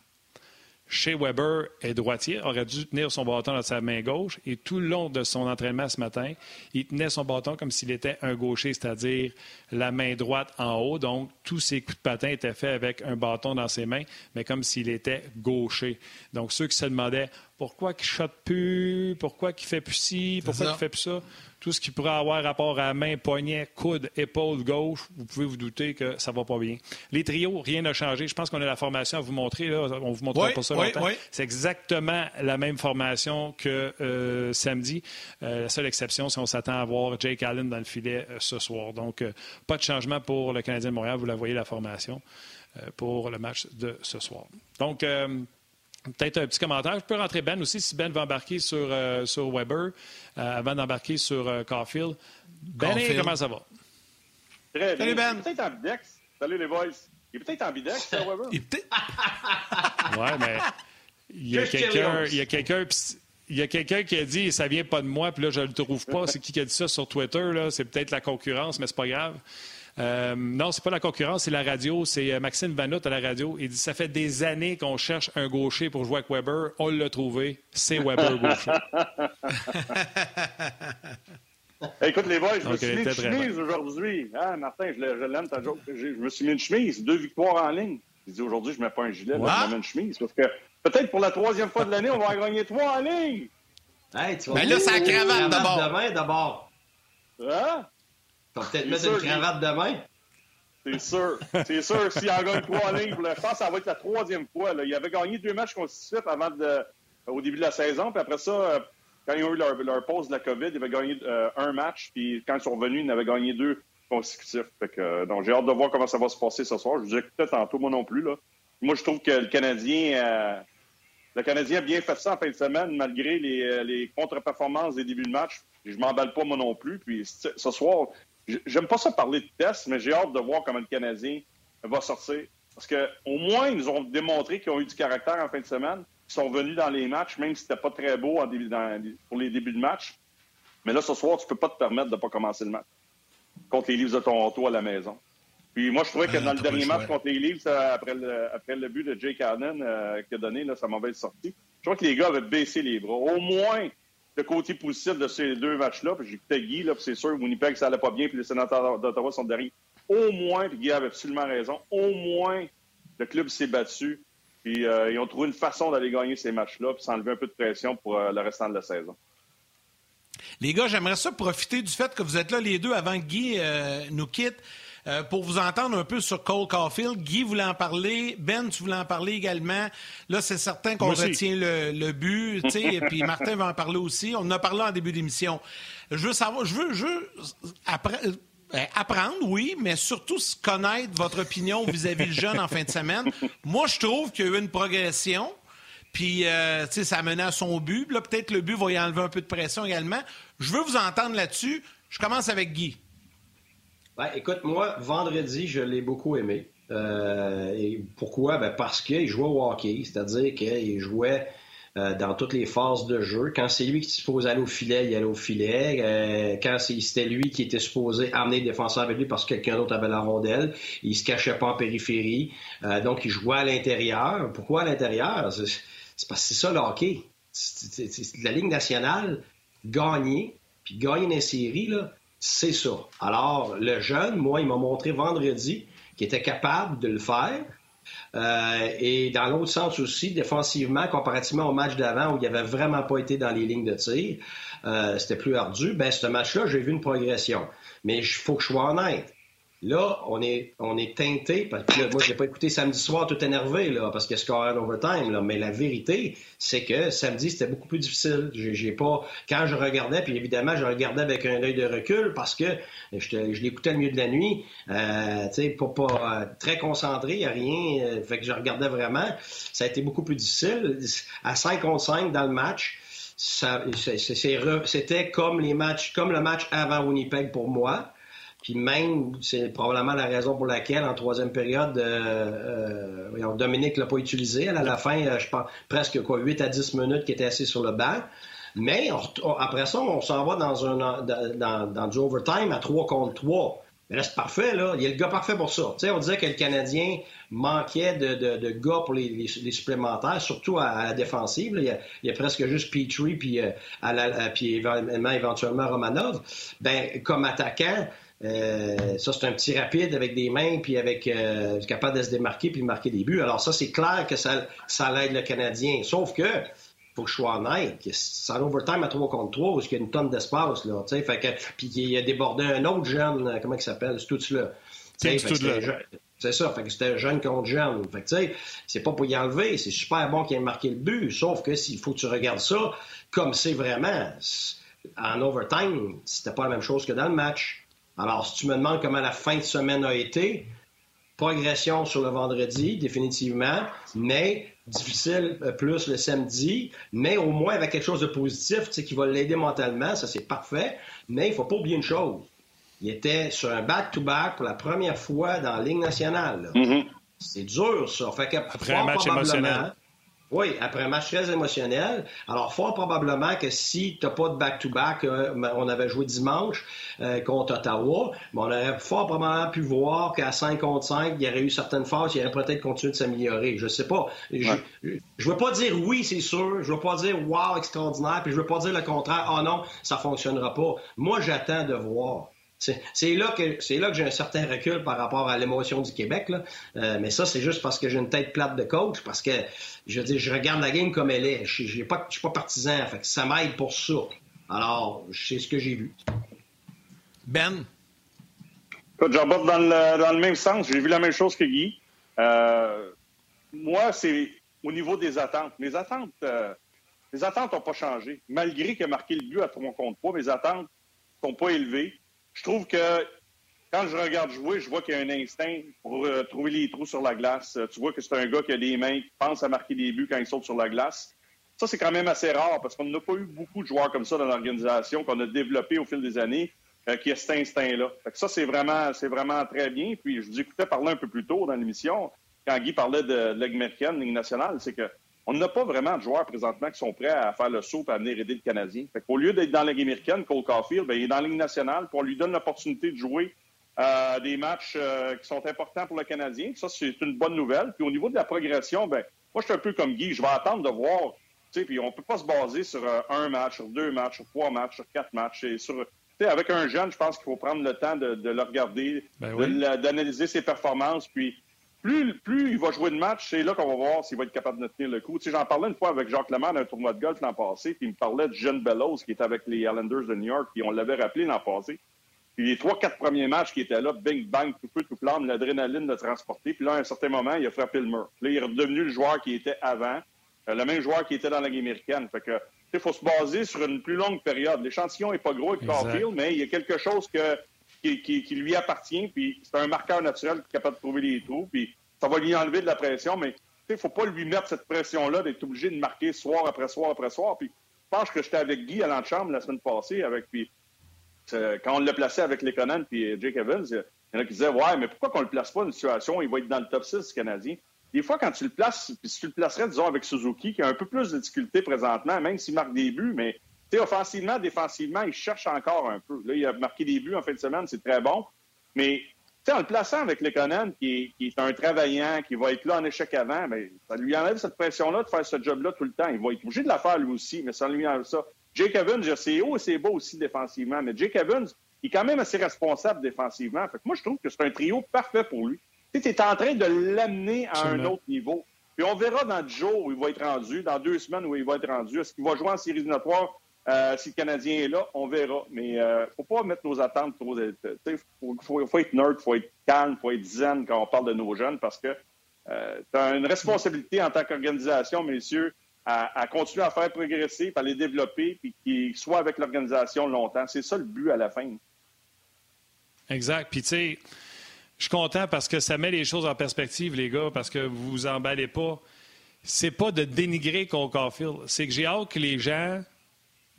chez Weber est droitier, aurait dû tenir son bâton dans sa main gauche et tout le long de son entraînement ce matin, il tenait son bâton comme s'il était un gaucher, c'est-à-dire la main droite en haut. Donc, tous ses coups de patin étaient faits avec un bâton dans ses mains, mais comme s'il était gaucher. Donc, ceux qui se demandaient pourquoi il ne shot plus, pourquoi il fait plus ci, pourquoi il fait plus ça, tout ce qui pourrait avoir rapport à main, poignet, coude, épaule gauche, vous pouvez vous douter que ça va pas bien. Les trios, rien n'a changé. Je pense qu'on a la formation à vous montrer. Là. On vous montrera pas ça longtemps. C'est exactement la même formation que euh, samedi. Euh, la seule exception, c'est qu'on s'attend à voir Jake Allen dans le filet euh, ce soir. Donc, pas de changement pour le Canadien de Montréal. Vous la voyez, la formation pour le match de ce soir. Donc, Peut-être un petit commentaire. Je peux rentrer Ben aussi si Ben va embarquer sur, euh, sur Weber euh, avant d'embarquer sur euh, Caulfield. Ben, comment ça va? Très bien. Salut Ben. Il est peut-être en bidex. Salut les boys. Il est peut-être en bidex, Weber? Il est peut-être. ouais, mais il y a quelqu'un. Il y a quelqu'un. Il y a quelqu'un qui a dit ça vient pas de moi, puis là, je ne le trouve pas. C'est qui qui a dit ça sur Twitter? C'est peut-être la concurrence, mais c'est pas grave. Euh, non, c'est pas la concurrence, c'est la radio. C'est euh, Maxime Vanout à la radio. Il dit ça fait des années qu'on cherche un gaucher pour jouer avec Weber. On l'a trouvé. C'est Weber gaucher. Écoute, les boys, je me suis mis une chemise aujourd'hui. Ah, Martin, je l'aime ta joke. Je me suis mis une chemise, deux victoires en ligne. Il dit aujourd'hui, je ne mets pas un gilet, je mets une chemise. Parce que peut-être pour la troisième fois de l'année, on va gagner trois en ligne. Hey, tu Mais là, c'est la cravate d'abord. Demain, d'abord. Hein? Peut-être mettre une cravate demain. C'est sûr. C'est sûr. S'il en gagne trois lignes pour le France, ça va être la troisième fois. Là. Il avait gagné deux matchs consécutifs avant de, au début de la saison. Puis après ça, euh, quand ils ont eu leur, pause de la COVID, ils avaient gagné euh, un match. Puis quand ils sont revenus, ils avaient gagné deux consécutifs. Euh, donc j'ai hâte de voir comment ça va se passer ce soir. Je vous écoutais tantôt, moi non plus. Là. Moi, je trouve que le Canadien, le Canadien a bien fait ça en fin de semaine, malgré les, les contre-performances des débuts de match. Je m'emballe pas moi non plus. Puis ce soir, J'aime pas ça parler de test, mais j'ai hâte de voir comment le Canadien va sortir. Parce qu'au moins, ils nous ont démontré qu'ils ont eu du caractère en fin de semaine. Ils sont venus dans les matchs, même si c'était pas très beau pour les débuts de match. Mais là, ce soir, tu peux pas te permettre de pas commencer le match contre les Leafs de Toronto à la maison. Puis moi, je trouvais que dans le dernier match contre les Leafs, après le, après le but de Jake Allen euh, qui a donné là, sa mauvaise sortie, je crois que les gars avaient baissé les bras. Au moins, le côté positif de ces deux matchs-là. Puis j'écoutais Guy, là, puis c'est sûr, Winnipeg, ça allait pas bien, puis les sénateurs d'Ottawa sont derrière. Au moins, puis Guy avait absolument raison, au moins, le club s'est battu. Puis euh, ils ont trouvé une façon d'aller gagner ces matchs-là, puis s'enlever un peu de pression pour euh, le restant de la saison. Les gars, j'aimerais ça profiter du fait que vous êtes là les deux avant que Guy euh, nous quitte. Euh, pour vous entendre un peu sur Cole Caulfield. Guy voulait en parler. Ben, tu voulais en parler également. Là, c'est certain qu'on retient le, le but. Et puis Martin va en parler aussi. On en a parlé en début d'émission. Je veux savoir, je veux, je après, euh, apprendre, oui, mais surtout connaître votre opinion vis-à-vis du jeune en fin de semaine. Moi, je trouve qu'il y a eu une progression. Puis, euh, tu sais, ça a mené à son but. Là, peut-être le but va y enlever un peu de pression également. Je veux vous entendre là-dessus. Je commence avec Guy. Ben, écoute, moi, vendredi, je l'ai beaucoup aimé. Euh, pourquoi? Ben, parce qu'il jouait au hockey, c'est-à-dire qu'il jouait euh, dans toutes les phases de jeu. Quand c'est lui qui se supposé aller au filet, il allait au filet. Euh, quand c'était lui qui était supposé amener le défenseur avec lui parce que quelqu'un d'autre avait la rondelle, il se cachait pas en périphérie. donc, il jouait à l'intérieur. Pourquoi à l'intérieur? C'est parce que c'est ça le hockey. C'est la Ligue nationale, gagner, puis gagner une série, là, c'est ça. Alors, le jeune, moi, il m'a montré vendredi qu'il était capable de le faire. Euh, et dans l'autre sens aussi, défensivement, comparativement au match d'avant où il n'avait vraiment pas été dans les lignes de tir, euh, c'était plus ardu. Ben, ce match-là, j'ai vu une progression. Mais il faut que je sois honnête. Là, on est, on est teinté, parce que moi, je l'ai pas écouté samedi soir tout énervé, là, parce que score en overtime, là, mais la vérité, c'est que samedi, c'était beaucoup plus difficile. J'ai, pas, quand je regardais, puis évidemment, je regardais avec un œil de recul parce que je, l'écoutais le milieu de la nuit, euh, tu sais, pas, pas euh, très concentré, à rien, euh, fait que je regardais vraiment. Ça a été beaucoup plus difficile. À 5 contre 5 dans le match, c'était comme les matchs, comme le match avant Winnipeg pour moi. C'est probablement la raison pour laquelle, en troisième période, euh, euh, Dominique ne l'a pas utilisé. à la fin, euh, je pense, presque quoi, 8 à 10 minutes qu'il était assis sur le banc. Mais après ça, on s'en va dans, un, dans, dans, du overtime à 3 contre 3. Mais là, c'est parfait, là. Il y a le gars parfait pour ça. On disait que le Canadien manquait de, de, gars pour les, supplémentaires, surtout à, la défensive. Il, y a, presque juste Petrie puis éventuellement Romanov. Ben, comme attaquant, euh, ça, c'est un petit rapide avec des mains, puis avec euh, capable de se démarquer puis de marquer des buts. Alors ça, c'est clair que ça, ça l'aide le Canadien. Sauf que faut que je sois honnête, c'est en overtime à 3 contre 3 parce qu'il y a une tonne d'espace. Là, fait que, puis il a débordé un autre jeune, euh, comment il s'appelle, c'est tout là. C'est ça, fait que c'était jeune contre jeune. Fait que, tu sais, c'est pas pour y enlever, c'est super bon qu'il ait marqué le but, sauf que s'il faut que tu regardes ça comme c'est vraiment, en overtime, c'était pas la même chose que dans le match. Alors, si tu me demandes comment la fin de semaine a été, progression sur le vendredi, définitivement, mais difficile euh, plus le samedi, mais au moins avec quelque chose de positif, tu sais, qui va l'aider mentalement, ça c'est parfait. Mais il faut pas oublier une chose. Il était sur un back-to-back pour la première fois dans la Ligue nationale. Mm-hmm. C'est dur, ça. Fait que, Après un match émotionnel. Oui, après un match très émotionnel. Alors, fort probablement que si tu n'as pas de back-to-back, euh, on avait joué dimanche euh, contre Ottawa, mais on aurait fort probablement pu voir qu'à 5 contre 5, il y aurait eu certaines phases, il aurait peut-être continué de s'améliorer. Je sais pas. Je ne veux pas dire oui, c'est sûr. Je veux pas dire wow, extraordinaire. Puis je veux pas dire le contraire. Oh non, ça fonctionnera pas. Moi, j'attends de voir. C'est là que c'est là que j'ai un certain recul par rapport à l'émotion du Québec. Là. Euh, mais ça, c'est juste parce que j'ai une tête plate de coach, parce que je veux dire, je regarde la game comme elle est. Je ne pas, suis pas partisan. Fait ça m'aide pour ça. Alors, c'est ce que j'ai vu. Ben? Écoute, j'aborde dans le, dans le même sens. J'ai vu la même chose que Guy. Euh, moi, c'est au niveau des attentes. Mes attentes, euh, les attentes n'ont pas changé. Malgré qu'il a marqué le but à 3 contre 3, mes attentes ne sont pas élevées je trouve que quand je regarde jouer, je vois qu'il y a un instinct pour euh, trouver les trous sur la glace. Tu vois que c'est un gars qui a des mains, qui pense à marquer des buts quand il saute sur la glace. Ça, c'est quand même assez rare parce qu'on n'a pas eu beaucoup de joueurs comme ça dans l'organisation qu'on a développé au fil des années euh, qui a cet instinct-là. Ça, c'est vraiment, vraiment très bien. Puis, je vous écoutais parler un peu plus tôt dans l'émission, quand Guy parlait de, de Ligue américaine, Ligue nationale, c'est que on n'a pas vraiment de joueurs présentement qui sont prêts à faire le saut et à venir aider le Canadien. Au lieu d'être dans la Ligue américaine, Cole Caulfield, ben, il est dans la Ligue nationale, puis on lui donne l'opportunité de jouer euh, des matchs euh, qui sont importants pour le Canadien. Ça, c'est une bonne nouvelle. Puis au niveau de la progression, ben, moi, je suis un peu comme Guy. Je vais attendre de voir Puis on ne peut pas se baser sur euh, un match, sur deux matchs, sur trois matchs, sur quatre matchs. Et sur, avec un jeune, je pense qu'il faut prendre le temps de, le regarder, ben d'analyser ses performances. Puis plus, plus il va jouer de match, c'est là qu'on va voir s'il va être capable de tenir le coup. J'en parlais une fois avec Jacques Lemar d'un tournoi de golf l'an passé, puis il me parlait de Jeune Bellows qui était avec les Islanders de New York, puis on l'avait rappelé l'an passé. Puis les trois, quatre premiers matchs qui étaient là, bing, bang, tout feu, tout flamme, l'adrénaline l'a transporté. Puis là, à un certain moment, il a frappé le mur. Là, il est redevenu le joueur qui était avant, euh, le même joueur qui était dans la Ligue américaine. Fait que, il faut se baser sur une plus longue période. L'échantillon n'est pas gros avec Caulfield, mais il y a quelque chose que, qui, lui appartient. Puis c'est un marqueur naturel qui est capable de trouver les trous. Puis ça va lui enlever de la pression, mais il ne faut pas lui mettre cette pression-là d'être obligé de marquer soir après soir après soir. Puis je pense que j'étais avec Guy à l'antichambre la semaine passée, avec puis quand on l'a placé avec les Conan puis Jake Evans, il y en a qui disaient Ouais, mais pourquoi qu'on ne le place pas dans une situation il va être dans le top 6 Canadien? Des fois, quand tu le places, puis si tu le placerais, disons, avec Suzuki, qui a un peu plus de difficultés présentement, même s'il marque des buts, mais offensivement, défensivement, il cherche encore un peu. Là, il a marqué des buts en fin de semaine, c'est très bon. Mais en le plaçant avec Lekonen, qui, qui est un travaillant, qui va être là en échec avant, mais ben, ça lui enlève cette pression-là de faire ce job-là tout le temps. Il va être obligé de la faire lui aussi, mais ça lui enlève ça. Jake Evans, c'est haut et c'est beau aussi défensivement, mais Jake Evans, il est quand même assez responsable défensivement. Fait que moi, je trouve que c'est un trio parfait pour lui. Tu es en train de l'amener à un autre niveau. Puis on verra dans le jour où il va être rendu, dans deux semaines où il va être rendu. Est-ce qu'il va jouer en série éliminatoire euh, si le Canadien est là? On verra. Mais euh, faut pas mettre nos attentes trop. Il faut, faut, être nerd, il faut être calme, il faut être zen quand on parle de nos jeunes parce que euh, tu as une responsabilité en tant qu'organisation, messieurs, à, continuer à faire progresser, à les développer, puis qu'ils soient avec l'organisation longtemps. C'est ça le but à la fin. Exact. Puis tu sais, je suis content parce que ça met les choses en perspective, les gars, parce que vous vous emballez pas. C'est pas de dénigrer Caulfield. C'est que j'ai hâte que les gens,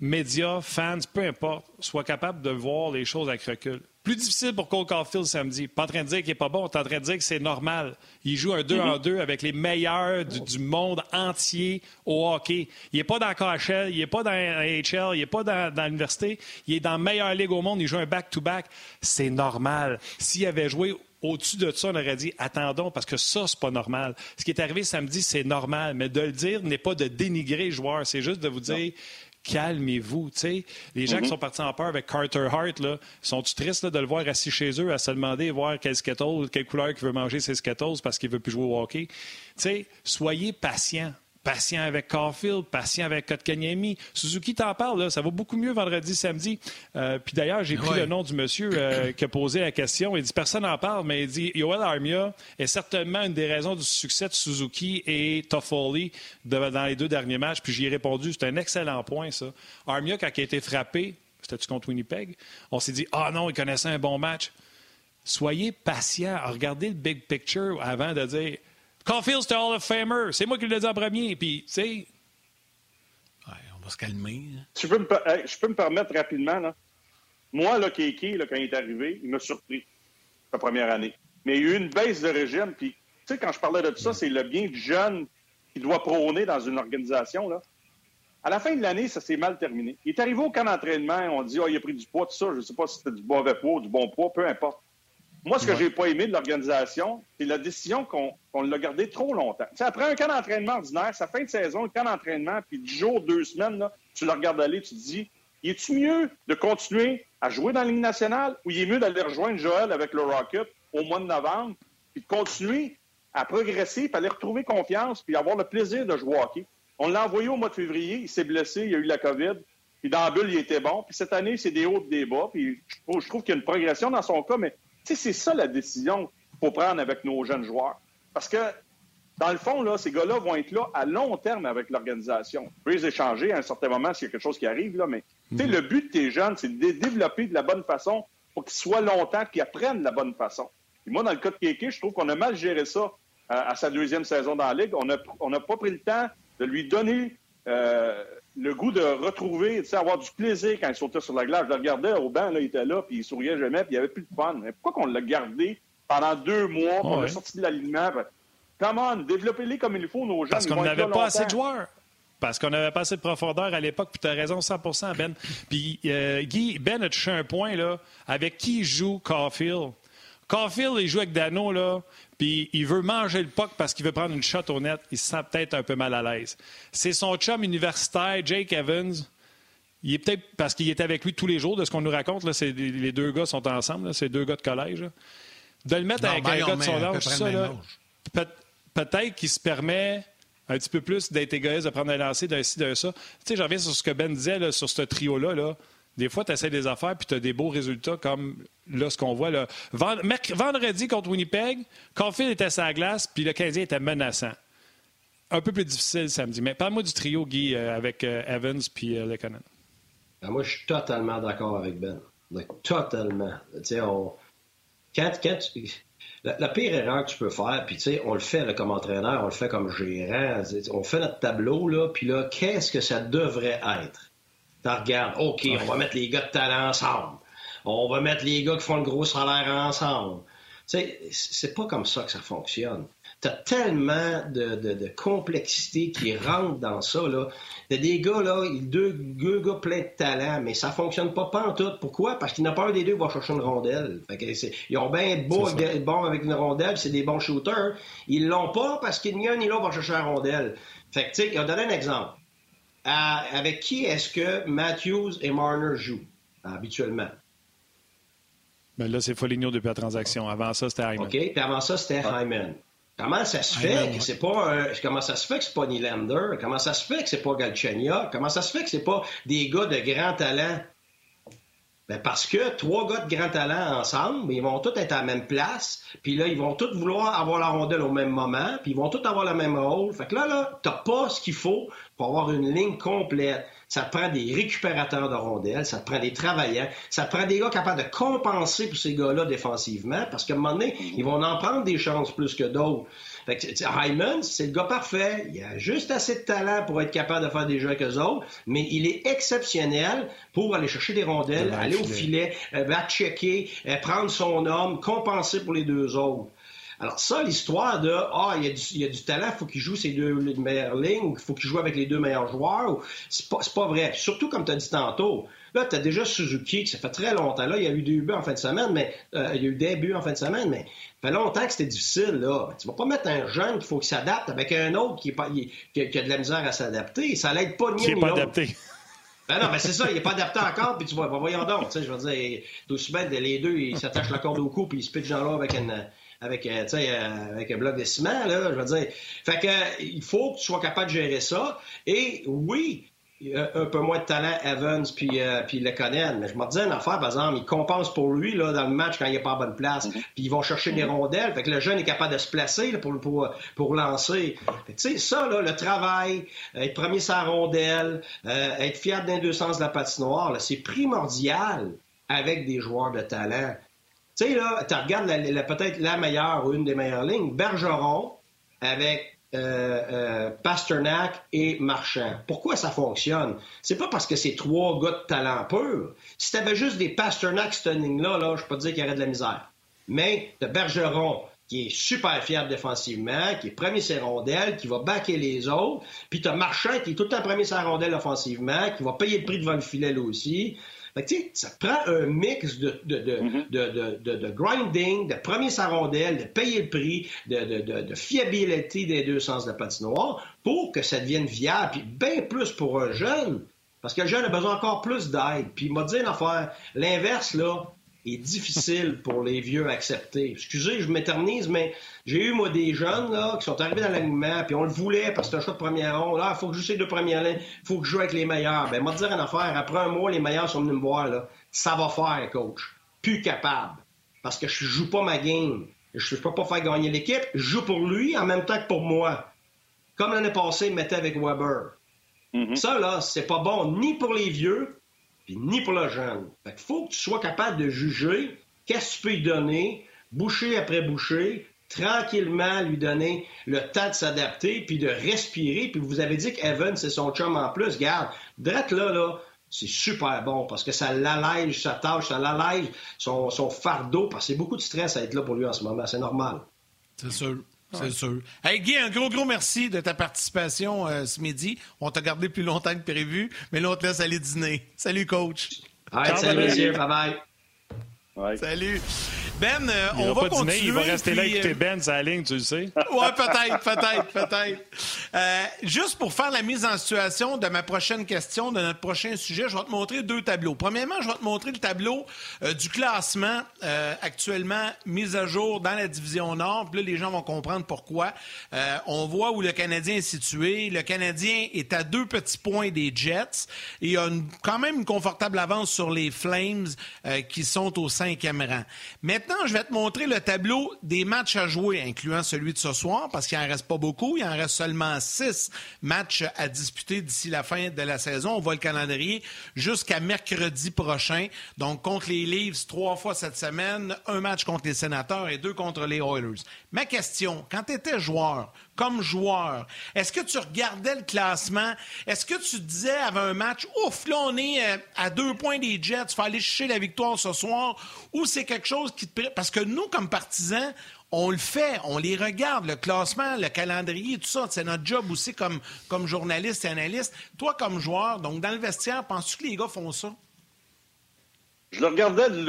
médias, fans, peu importe, soient capables de voir les choses avec recul. Plus difficile pour Cole Caulfield samedi. Pas en train de dire qu'il n'est pas bon, tu en train de dire que c'est normal. Il joue un 2 en 2 avec les meilleurs du, monde entier au hockey. Il n'est pas dans KHL, il n'est pas dans AHL, il n'est pas dans, l'université. Il est dans la meilleure ligue au monde, il joue un back-to-back. C'est normal. S'il avait joué au-dessus de ça, on aurait dit attendons, parce que ça, c'est pas normal. Ce qui est arrivé samedi, c'est normal. Mais de le dire n'est pas de dénigrer le joueur, c'est juste de vous dire calmez-vous. Les gens qui mhm. sont partis en peur avec Carter Hart, là, sont-tu tristes de le voir assis chez eux à se demander voir quel Skittles, quelle couleur il veut manger ses Skittles parce qu'il veut plus jouer au hockey? soyez patients patient avec Caulfield, patient avec Kotkaniemi. Suzuki t'en parle, ça va beaucoup mieux vendredi, samedi. Euh, puis d'ailleurs, j'ai pris le nom du monsieur euh, qui a posé la question. Il dit personne n'en parle, mais il dit Yoel Armia est certainement une des raisons du succès de Suzuki et Toffoli dans les deux derniers matchs. Puis j'y ai répondu, c'est un excellent point, ça. Armia, quand il a été frappé, c'était-tu contre Winnipeg, on s'est dit ah non, il connaissait un bon match. Soyez patient, regardez le big picture avant de dire Caulfield, c'est Hall of Famer. C'est moi qui l'ai dit en premier. Puis, tu sais. on va se calmer. Hein. Je peux, me, je peux me permettre rapidement. Là. Moi, là, Kéké, là, quand il est arrivé, il m'a surpris la première année. Mais il y a eu une baisse de régime. Puis, tu sais, quand je parlais de tout ça, c'est le bien du jeune qui doit prôner dans une organisation. Là. À la fin de l'année, ça s'est mal terminé. Il est arrivé au camp d'entraînement, on dit, oh, il a pris du poids, tout ça. Je ne sais pas si c'était du mauvais poids ou du bon poids, peu importe. Moi, ce que j'ai pas aimé de l'organisation, c'est la décision qu'on l'a gardé trop longtemps. après un camp d'entraînement ordinaire, sa fin de saison, le camp d'entraînement, puis dix jours, deux semaines, là, tu le regardes aller, tu te dis, est-tu mieux de continuer à jouer dans la Ligue nationale ou il est mieux d'aller rejoindre Joël avec le Rocket au mois de novembre, puis de continuer à progresser, puis aller retrouver confiance, puis avoir le plaisir de jouer au hockey? On l'a envoyé au mois de février, il s'est blessé, il y a eu la COVID, puis dans la bulle, il était bon. Puis cette année, c'est des hauts, des bas, puis je trouve qu'il y a une progression dans son cas, mais c'est ça la décision qu'il faut prendre avec nos jeunes joueurs. Parce que, dans le fond, là, ces gars-là vont être là à long terme avec l'organisation. On peut les échanger à un certain moment s'il y a quelque chose qui arrive, là, mais mhm. le but de tes jeunes, c'est de les développer de la bonne façon pour qu'ils soient longtemps, qu'ils apprennent de la bonne façon. Et moi, dans le cas de Kéké, je trouve qu'on a mal géré ça euh, à, sa deuxième saison dans la Ligue. On n'a on pas pris le temps de lui donner euh, le goût de retrouver, avoir du plaisir quand il sautait sur la glace. Je le regardais au banc, là, il était là, puis il souriait jamais, puis il n'y avait plus de fun. Mais pourquoi qu'on l'a gardé pendant deux mois, qu'on a sorti de l'alignement? Comment développez-les comme il faut, nos jeunes. Parce qu'on n'avait pas assez de joueurs. Parce qu'on n'avait pas assez de profondeur à l'époque, puis tu as raison 100% Ben. Puis, euh, Guy, Ben a touché un point, là, avec qui joue Caulfield? Caulfield, il joue avec Dano, là, puis il veut manger le puck parce qu'il veut prendre une shot au net. Il se sent peut-être un peu mal à l'aise. C'est son chum universitaire, Jake Evans. Il est peut-être parce qu'il était avec lui tous les jours, de ce qu'on nous raconte. Là, les deux gars sont ensemble, ces deux gars de collège. De le mettre avec un gars de son âge, ça, peut-être qu'il se permet un petit peu plus d'être égoïste, de prendre un lancer d'un ci, d'un ça. Tu sais, je reviens sur ce que Ben disait sur ce trio-là. Là. Des fois, tu essaies des affaires puis tu as des beaux résultats comme là, ce qu'on voit. Vendredi contre Winnipeg, Caulfield était à sa glace puis le Canadien était menaçant. Un peu plus difficile samedi. Mais parle-moi du trio, Guy, euh, avec euh, Evans puis euh, Lekonen. Ben, moi, je suis totalement d'accord avec Ben. totalement. On... quand, quand la, pire erreur que tu peux faire, puis on le fait comme entraîneur, on le fait comme gérant, on fait notre tableau, là, puis là, qu'est-ce que ça devrait être? Tu regardes, OK, on va mettre les gars de talent ensemble. On va mettre les gars qui font le gros salaire ensemble. Tu sais, c'est pas comme ça que ça fonctionne. T'as tellement de, de, complexité qui rentre dans ça. Là. T'as des gars, là, deux, deux gars pleins de talent, mais ça fonctionne pas, pas en tout. Pourquoi? Parce qu'il n'y a pas un des deux qui va chercher une rondelle. ils ont bien beau être bons avec une rondelle, c'est des bons shooters. Ils l'ont pas parce qu'il n'y a ni l'autre va chercher une rondelle. Fait que, tu sais, il a donné un exemple. Avec qui est-ce que Matthews et Marner jouent habituellement? Ben là, c'est Foligno depuis la transaction. Avant ça, c'était Hyman. OK, puis avant ça, c'était Hyman. Comment ça se fait que c'est pas un... comment ça se fait que c'est pas Nylander? Comment ça se fait que c'est pas Galchenia? Comment ça se fait que c'est pas des gars de grand talent? Ben parce que trois gars de grand talent ensemble, ils vont tous être à la même place, puis là, ils vont tous vouloir avoir la rondelle au même moment, puis ils vont tous avoir le même rôle. Fait que là, là, t'as pas ce qu'il faut pour avoir une ligne complète. Ça te prend des récupérateurs de rondelles, ça te prend des travailleurs, ça te prend des gars capables de compenser pour ces gars-là défensivement, parce qu'à un moment donné, ils vont en prendre des chances plus que d'autres. Fait que, Hyman, c'est le gars parfait. Il a juste assez de talent pour être capable de faire des jeux avec eux autres, mais il est exceptionnel pour aller chercher des rondelles, aller au filet, euh, checker, euh, prendre son homme, compenser pour les deux autres. Alors ça, l'histoire de ah, il y, a du, talent, il faut qu'il joue ses deux meilleures lignes, ou il faut qu'il joue avec les deux meilleurs joueurs, c'est pas, pas vrai. Surtout comme tu as dit tantôt, là, tu as déjà Suzuki, ça fait très longtemps. Là, il y a eu des buts en fin de semaine, mais euh, il y a eu des buts en fin de semaine, mais ça fait longtemps que c'était difficile. Là. Tu vas pas mettre un jeune qu'il faut qu'il s'adapte avec un autre qui, est pas, qui, a, de la misère à s'adapter. Ça l'aide pas ni Qui n'est pas adapté. Ben non, mais c'est ça, il n'est pas adapté encore, puis tu vois, voyons donc, tu sais, je veux dire, tout aussi bien, les deux, ils s'attachent la corde au cou, puis ils se pitchent dans l'eau avec une, avec, euh, euh, avec un bloc de ciment, là, je veux dire. Fait que, euh, il faut que tu sois capable de gérer ça. Et oui, un peu moins de talent Evans puis, euh, puis. Mais je me disais une affaire, par exemple, il compense pour lui là, dans le match quand il n'est pas en bonne place. Mm-hmm. Puis ils vont chercher des mm-hmm. rondelles. Fait que le jeune est capable de se placer pour, pour, pour lancer. Tu sais, ça, là, le travail, être premier sa rondelle, être fier d'un deux sens de la patinoire, c'est primordial avec des joueurs de talent. Tu sais, là, tu regardes peut-être la meilleure ou une des meilleures lignes, Bergeron avec euh, euh, Pasternak et Marchand. Pourquoi ça fonctionne? C'est pas parce que c'est trois gars de talent pur. Si t'avais juste des Pasternak, cette ligne-là, là, je peux te dire qu'il y aurait de la misère. Mais de Bergeron, qui est super fiable défensivement, qui est premier ses qui va backer les autres, puis t'as Marchand qui est tout le temps premier ses offensivement, qui va payer le prix devant le filet là aussi. Fait que, ça prend un mix de, de, de, mm-hmm. de, de grinding, de premier sa rondelle, de payer le prix, de, fiabilité des deux sens de la patinoire pour que ça devienne viable, puis bien plus pour un jeune. Parce que le jeune a besoin encore plus d'aide. Puis il m'a dit une affaire, l'inverse, là, est difficile pour les vieux à accepter. Excusez, je m'éternise, mais j'ai eu, moi, des jeunes là, qui sont arrivés dans l'alignement, puis on le voulait parce que c'est un choix de première ronde. Là, il faut que je joue ces deux premières lignes, il faut que je joue avec les meilleurs. Ben, moi, dire une affaire, après un mois, les meilleurs sont venus me voir, là. Ça va faire, coach. Plus capable. Parce que je joue pas ma game. Je peux pas faire gagner l'équipe. Je joue pour lui en même temps que pour moi. Comme l'année passée, il mettait avec Weber. Mm-hmm. Ça, là, c'est pas bon ni pour les vieux, ni pour le jeune. Fait faut que tu sois capable de juger qu'est-ce que tu peux lui donner, boucher après boucher, tranquillement lui donner le temps de s'adapter, puis de respirer. Puis vous avez dit qu'Evan, c'est son chum en plus. Garde, drette là, là, c'est super bon parce que ça l'allège sa tâche, ça l'allège son, son fardeau, parce que c'est beaucoup de stress à être là pour lui en ce moment. C'est normal. C'est sûr. C'est sûr. Hey Guy, un gros, gros merci de ta participation euh, ce midi. On t'a gardé plus longtemps que prévu, mais là, on te laisse aller dîner. Salut, coach. salut, monsieur. Bye-bye. Salut. Ben, euh, on va, continuer. il va rester là écouter Ben sa ligne, tu le sais. Oui, peut-être, peut-être, peut-être. Euh, juste pour faire la mise en situation de ma prochaine question, de notre prochain sujet, je vais te montrer deux tableaux. Premièrement, je vais te montrer le tableau euh, du classement actuellement mis à jour dans la division Nord. Puis là, les gens vont comprendre pourquoi. on voit où le Canadien est situé. Le Canadien est à deux petits points des Jets et il a quand même une confortable avance sur les Flames qui sont au cinquième rang. Maintenant, je vais te montrer le tableau des matchs à jouer, incluant celui de ce soir, parce qu'il n'en reste pas beaucoup. Il en reste seulement six matchs à disputer d'ici la fin de la saison. On voit le calendrier jusqu'à mercredi prochain. Donc, contre les Leafs, trois fois cette semaine, un match contre les Sénateurs et deux contre les Oilers. Ma question, quand tu étais joueur, comme joueur, est-ce que tu regardais le classement? Est-ce que tu disais avant un match, ouf, là, on est euh, à deux points des Jets, il faut aller chercher la victoire ce soir? Ou c'est quelque chose qui te... Parce que nous, comme partisans, on le fait, on les regarde, le classement, le calendrier, tout ça. C'est notre job aussi comme, comme journaliste et analyste. Toi, comme joueur, donc dans le vestiaire, penses-tu que les gars font ça? Je le regardais du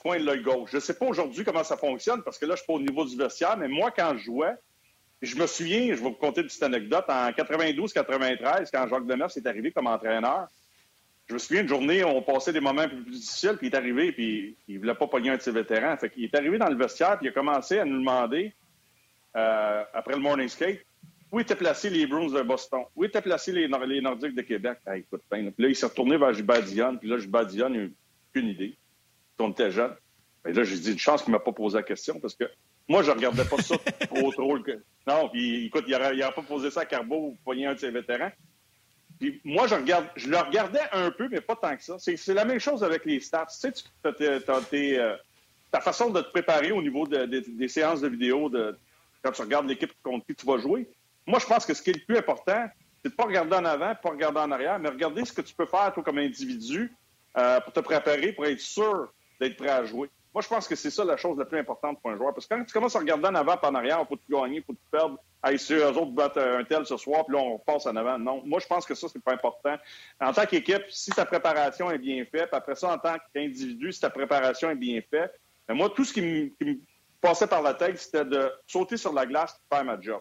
coin de l'œil gauche. Je ne sais pas aujourd'hui comment ça fonctionne parce que là, je suis pas au niveau du vestiaire, mais moi, quand je jouais, je me souviens, je vais vous conter une petite anecdote, en 92-93, quand Jacques Demers est arrivé comme entraîneur, je me souviens une journée on passait des moments un peu plus difficiles, puis il est arrivé, puis il voulait pas pogner un de ses vétérans. Fait qu'il est arrivé dans le vestiaire, puis il a commencé à nous demander, euh, après le morning skate, où étaient placés les Bruins de Boston, où étaient placés les, Nordiques de Québec? Ah, écoute, ben, puis là, il s'est retourné vers Gilbert puis là, Gilbert il n'a aucune idée. On était jeune. Mais là, j'ai dit une chance qu'il ne m'a pas posé la question, parce que moi, je regardais pas ça trop trop. Non, puis écoute, il n'aurait pas posé ça à Carbo ou pogner un de ses vétérans. Puis moi, je, regarde, je le regardais un peu, mais pas tant que ça. C'est la même chose avec les stats. Tu sais, tu euh, ta façon de te préparer au niveau des séances de vidéo, de, quand tu regardes l'équipe contre qui tu vas jouer. Moi, je pense que ce qui est le plus important, c'est de pas regarder en avant, pas regarder en arrière, mais regarder ce que tu peux faire, toi, comme individu, euh, pour te préparer, pour être sûr d'être prêt à jouer. Moi, je pense que c'est ça la chose la plus importante pour un joueur. Parce que quand tu commences à regarder en avant, pas en arrière, faut te gagner, faut te perdre. Hey, si eux autres battent un tel ce soir, puis là, on passe en avant. Non. Moi, je pense que ça, c'est pas important. En tant qu'équipe, si ta préparation est bien faite, après ça, en tant qu'individu, si ta préparation est bien faite, ben, moi, tout ce qui me, passait par la tête, c'était de sauter sur la glace et faire ma job.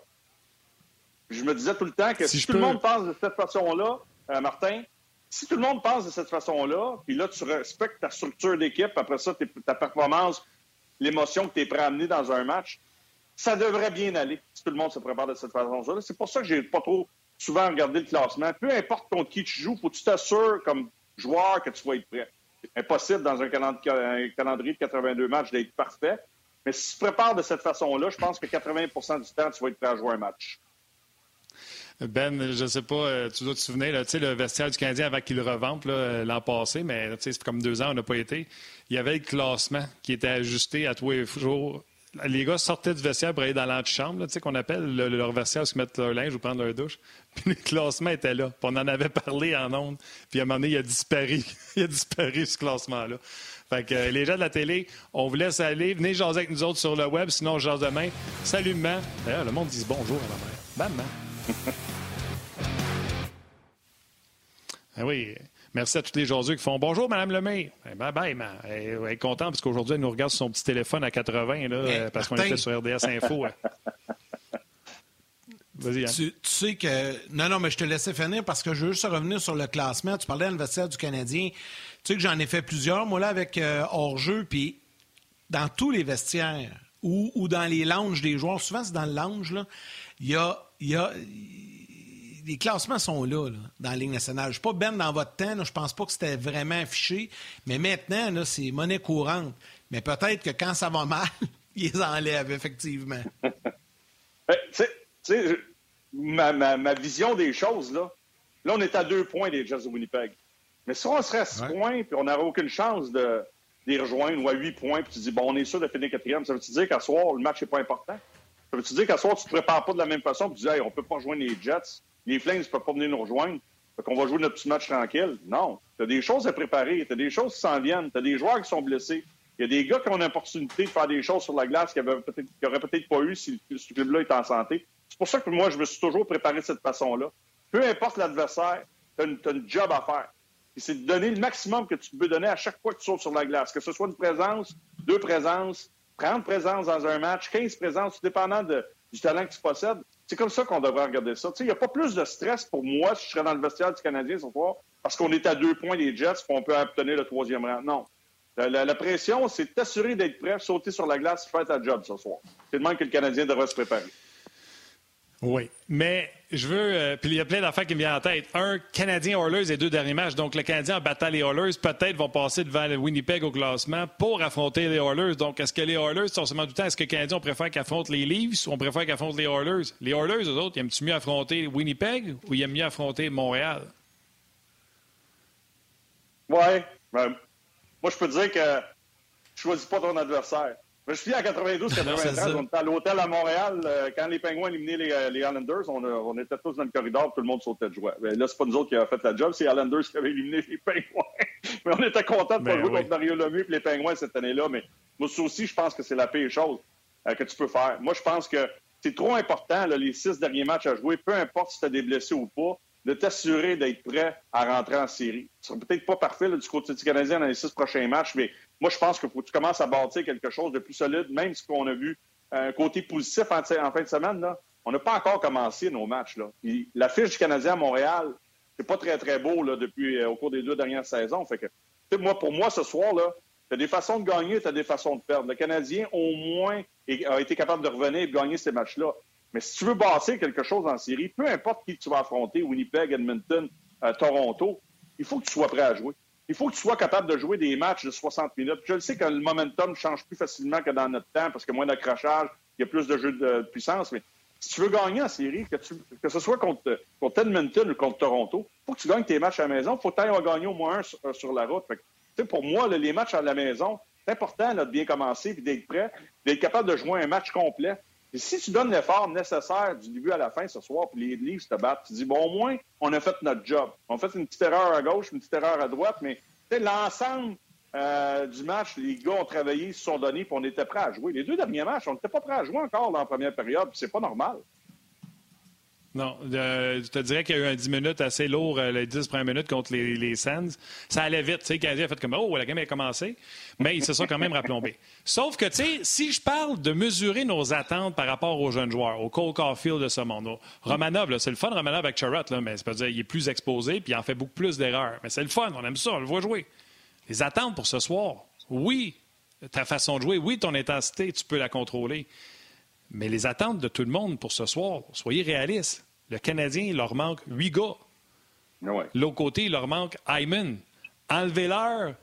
Je me disais tout le temps que si, tout le monde pense de cette façon-là, euh, Martin, si tout le monde pense de cette façon-là, puis là, tu respectes ta structure d'équipe, après ça, ta performance, l'émotion que tu es prêt à amener dans un match, ça devrait bien aller si tout le monde se prépare de cette façon-là. C'est pour ça que j'ai pas trop souvent regardé le classement. Peu importe contre qui tu joues, faut que tu t'assures comme joueur que tu vas être prêt. C'est impossible dans un calendrier de 82 matchs d'être parfait. Mais si tu te prépares de cette façon-là, je pense que 80% du temps, tu vas être prêt à jouer un match. Ben, je sais pas, euh, tu dois te souvenir, là, le vestiaire du Canadien avant qu'il le revampe l'an passé, mais c'est comme deux ans, on n'a pas été. Il y avait le classement qui était ajusté à tous les jours. Les gars sortaient du vestiaire pour aller dans l'antichambre, qu'on appelle leur vestiaire, se mettre leur linge ou prendre leur douche. Puis le classement était là. Puis on en avait parlé en ondes. Puis à un moment donné, il a disparu. il a disparu, ce classement-là. Fait que euh, les gens de la télé, on vous laisse aller. Venez jaser avec nous autres sur le web, sinon on jase demain. Salut, maman. Le monde dit bonjour à la mère. Maman. Ah oui. Merci à tous les gens qui font Bonjour, Mme Lemay. Eh, bye bye, ma. Elle, est contente parce qu'aujourd'hui, elle nous regarde sur son petit téléphone à 80 là, euh, parce qu'on était sur RDS Info. Hein. Vas-y, hein. tu, sais que. Non, non, mais je te laissais finir parce que je veux juste revenir sur le classement. Tu parlais de l'anniversaire du Canadien. Tu sais que j'en ai fait plusieurs, moi, là, avec euh, hors-jeu. Puis dans tous les vestiaires ou, ou, dans les lounges des joueurs, souvent c'est dans le lounge, là, il y a, y a les classements sont là, dans la Ligue nationale. Je ne suis pas ben dans votre temps, je pense pas que c'était vraiment affiché, mais maintenant, c'est monnaie courante. Mais peut-être que quand ça va mal, ils les enlèvent, effectivement. Euh, tu sais, ma, vision des choses, là, là, on est à deux points des Jets de Winnipeg. Mais si on serait à six points, puis on n'aurait aucune chance de les rejoindre, ou à huit points, puis tu dis, bon, on est sûr de finir quatrième, ça veut-tu dire qu'à soir, le match n'est pas important? Ça veut-tu dire qu'à soir, tu te prépares pas de la même façon, puis tu dis, hey, on peut pas rejoindre les Jets? les Flames ne peuvent pas venir nous rejoindre. Fait qu'on va jouer notre petit match tranquille? Non. Tu as des choses à préparer. Tu as des choses qui s'en viennent. Tu as des joueurs qui sont blessés. Il y a des gars qui ont l'opportunité de faire des choses sur la glace qu'ils n'auraient peut-être pas eu si ce club-là était en santé. C'est pour ça que moi, je me suis toujours préparé de cette façon-là. Peu importe l'adversaire, tu as, une job à faire. c'est de donner le maximum que tu peux donner à chaque fois que tu sautes sur la glace. Que ce soit une présence, deux présences, 30 présences dans un match, 15 présences, tout dépendant du talent que tu possèdes. C'est comme ça qu'on devrait regarder ça. Il n'y a pas plus de stress pour moi si je serais dans le vestiaire du Canadien ce soir parce qu'on est à deux points des Jets et qu'on peut obtenir le troisième rang. Non. La, pression, c'est t'assurer d'être prêt, sauter sur la glace, faire ta job ce soir. C'est le même que le Canadien devrait se préparer. Oui, mais je veux. Euh, puis il y a plein d'affaires qui me viennent en tête. Un, Canadien Oilers et deux derniers matchs. Donc le Canadien en battant les Oilers, peut-être vont passer devant le Winnipeg au classement pour affronter les Oilers. Donc est-ce que les Oilers, sont seulement du temps, est-ce que les Canadiens on préfère qu'ils affrontent les Leafs ou on préfère qu'ils affrontent les Oilers? Les Oilers, eux autres, ils aiment-tu mieux affronter Winnipeg ou ils aiment mieux affronter Montréal? Oui. Ben, moi, je peux te dire que je choisis pas ton adversaire. Je suis en 92-93, on était à l'hôtel à Montréal. Euh, quand les Pingouins éliminaient les, euh, les Islanders, on, on, était tous dans le corridor, tout le monde sautait de joie. Mais là, c'est pas nous autres qui avons fait la job, c'est les Islanders qui avaient éliminé les Pingouins. mais on était contents de pas ben jouer contre Mario Lemieux et les Pingouins cette année-là. Mais moi aussi, je pense que c'est la pire chose euh, que tu peux faire. Moi, je pense que c'est trop important, les six derniers matchs à jouer, peu importe si tu as des blessés ou pas, de t'assurer d'être prêt à rentrer en série. Ce sera peut-être pas parfait du côté du Canadien dans les six prochains matchs, mais moi, je pense que tu commences à bâtir quelque chose de plus solide, même ce qu'on a vu un côté positif en, fin de semaine. Là. On n'a pas encore commencé nos matchs. Là. la fiche du Canadien à Montréal, c'est pas très, très beau là, depuis euh, au cours des deux dernières saisons. Que, moi, pour moi, ce soir, là, tu as des façons de gagner, tu as des façons de perdre. Le Canadien, au moins, a été capable de revenir et de gagner ces matchs-là. Mais si tu veux bâtir quelque chose en série, peu importe qui tu vas affronter, Winnipeg, Edmonton, euh, Toronto, il faut que tu sois prêt à jouer il faut que tu sois capable de jouer des matchs de 60 minutes. Je le sais que le momentum change plus facilement que dans notre temps parce qu'il y a moins d'accrochage, il y a plus de jeux de puissance, mais si tu veux gagner en série, que, ce soit contre, Edmonton ou contre Toronto, il faut que tu gagnes tes matchs à la maison. Il faut que tu ailles gagner au moins un sur, la route. pour moi, les matchs à la maison, c'est important de bien commencer et d'être prêt, d'être capable de jouer un match complet. Si tu donnes l'effort nécessaire du début à la fin ce soir, puis les Leafs te battent, tu dis, bon, au moins, on a fait notre job. On a fait une petite erreur à gauche, une petite erreur à droite, mais l'ensemble euh, du match, les gars ont travaillé, se sont donnés, puis on était prêts à jouer. Les deux derniers matchs, on n'était pas prêts à jouer encore dans la première période, puis c'est pas normal. Non, je te dirais qu'il y a eu un 10 minutes assez lourd, euh, les 10 premières minutes contre les, les Sands. Ça allait vite. Tu sais, Canadien a fait comme Oh, la game a commencé. Mais ils se sont quand même rapplombés. Sauf que, tu sais, si je parle de mesurer nos attentes par rapport aux jeunes joueurs, au Cole Caulfield de ce monde, Romanov, c'est le fun, Romanov avec Charrot, mais c'est pas dire il est plus exposé puis il en fait beaucoup plus d'erreurs. Mais c'est le fun, on aime ça, on le voit jouer. Les attentes pour ce soir, oui, ta façon de jouer, oui, ton intensité, tu peux la contrôler. Mais les attentes de tout le monde pour ce soir, soyez réalistes. Le Canadien, il leur manque huit gars. L'autre côté, il leur manque Hyman. Enlevez-leur.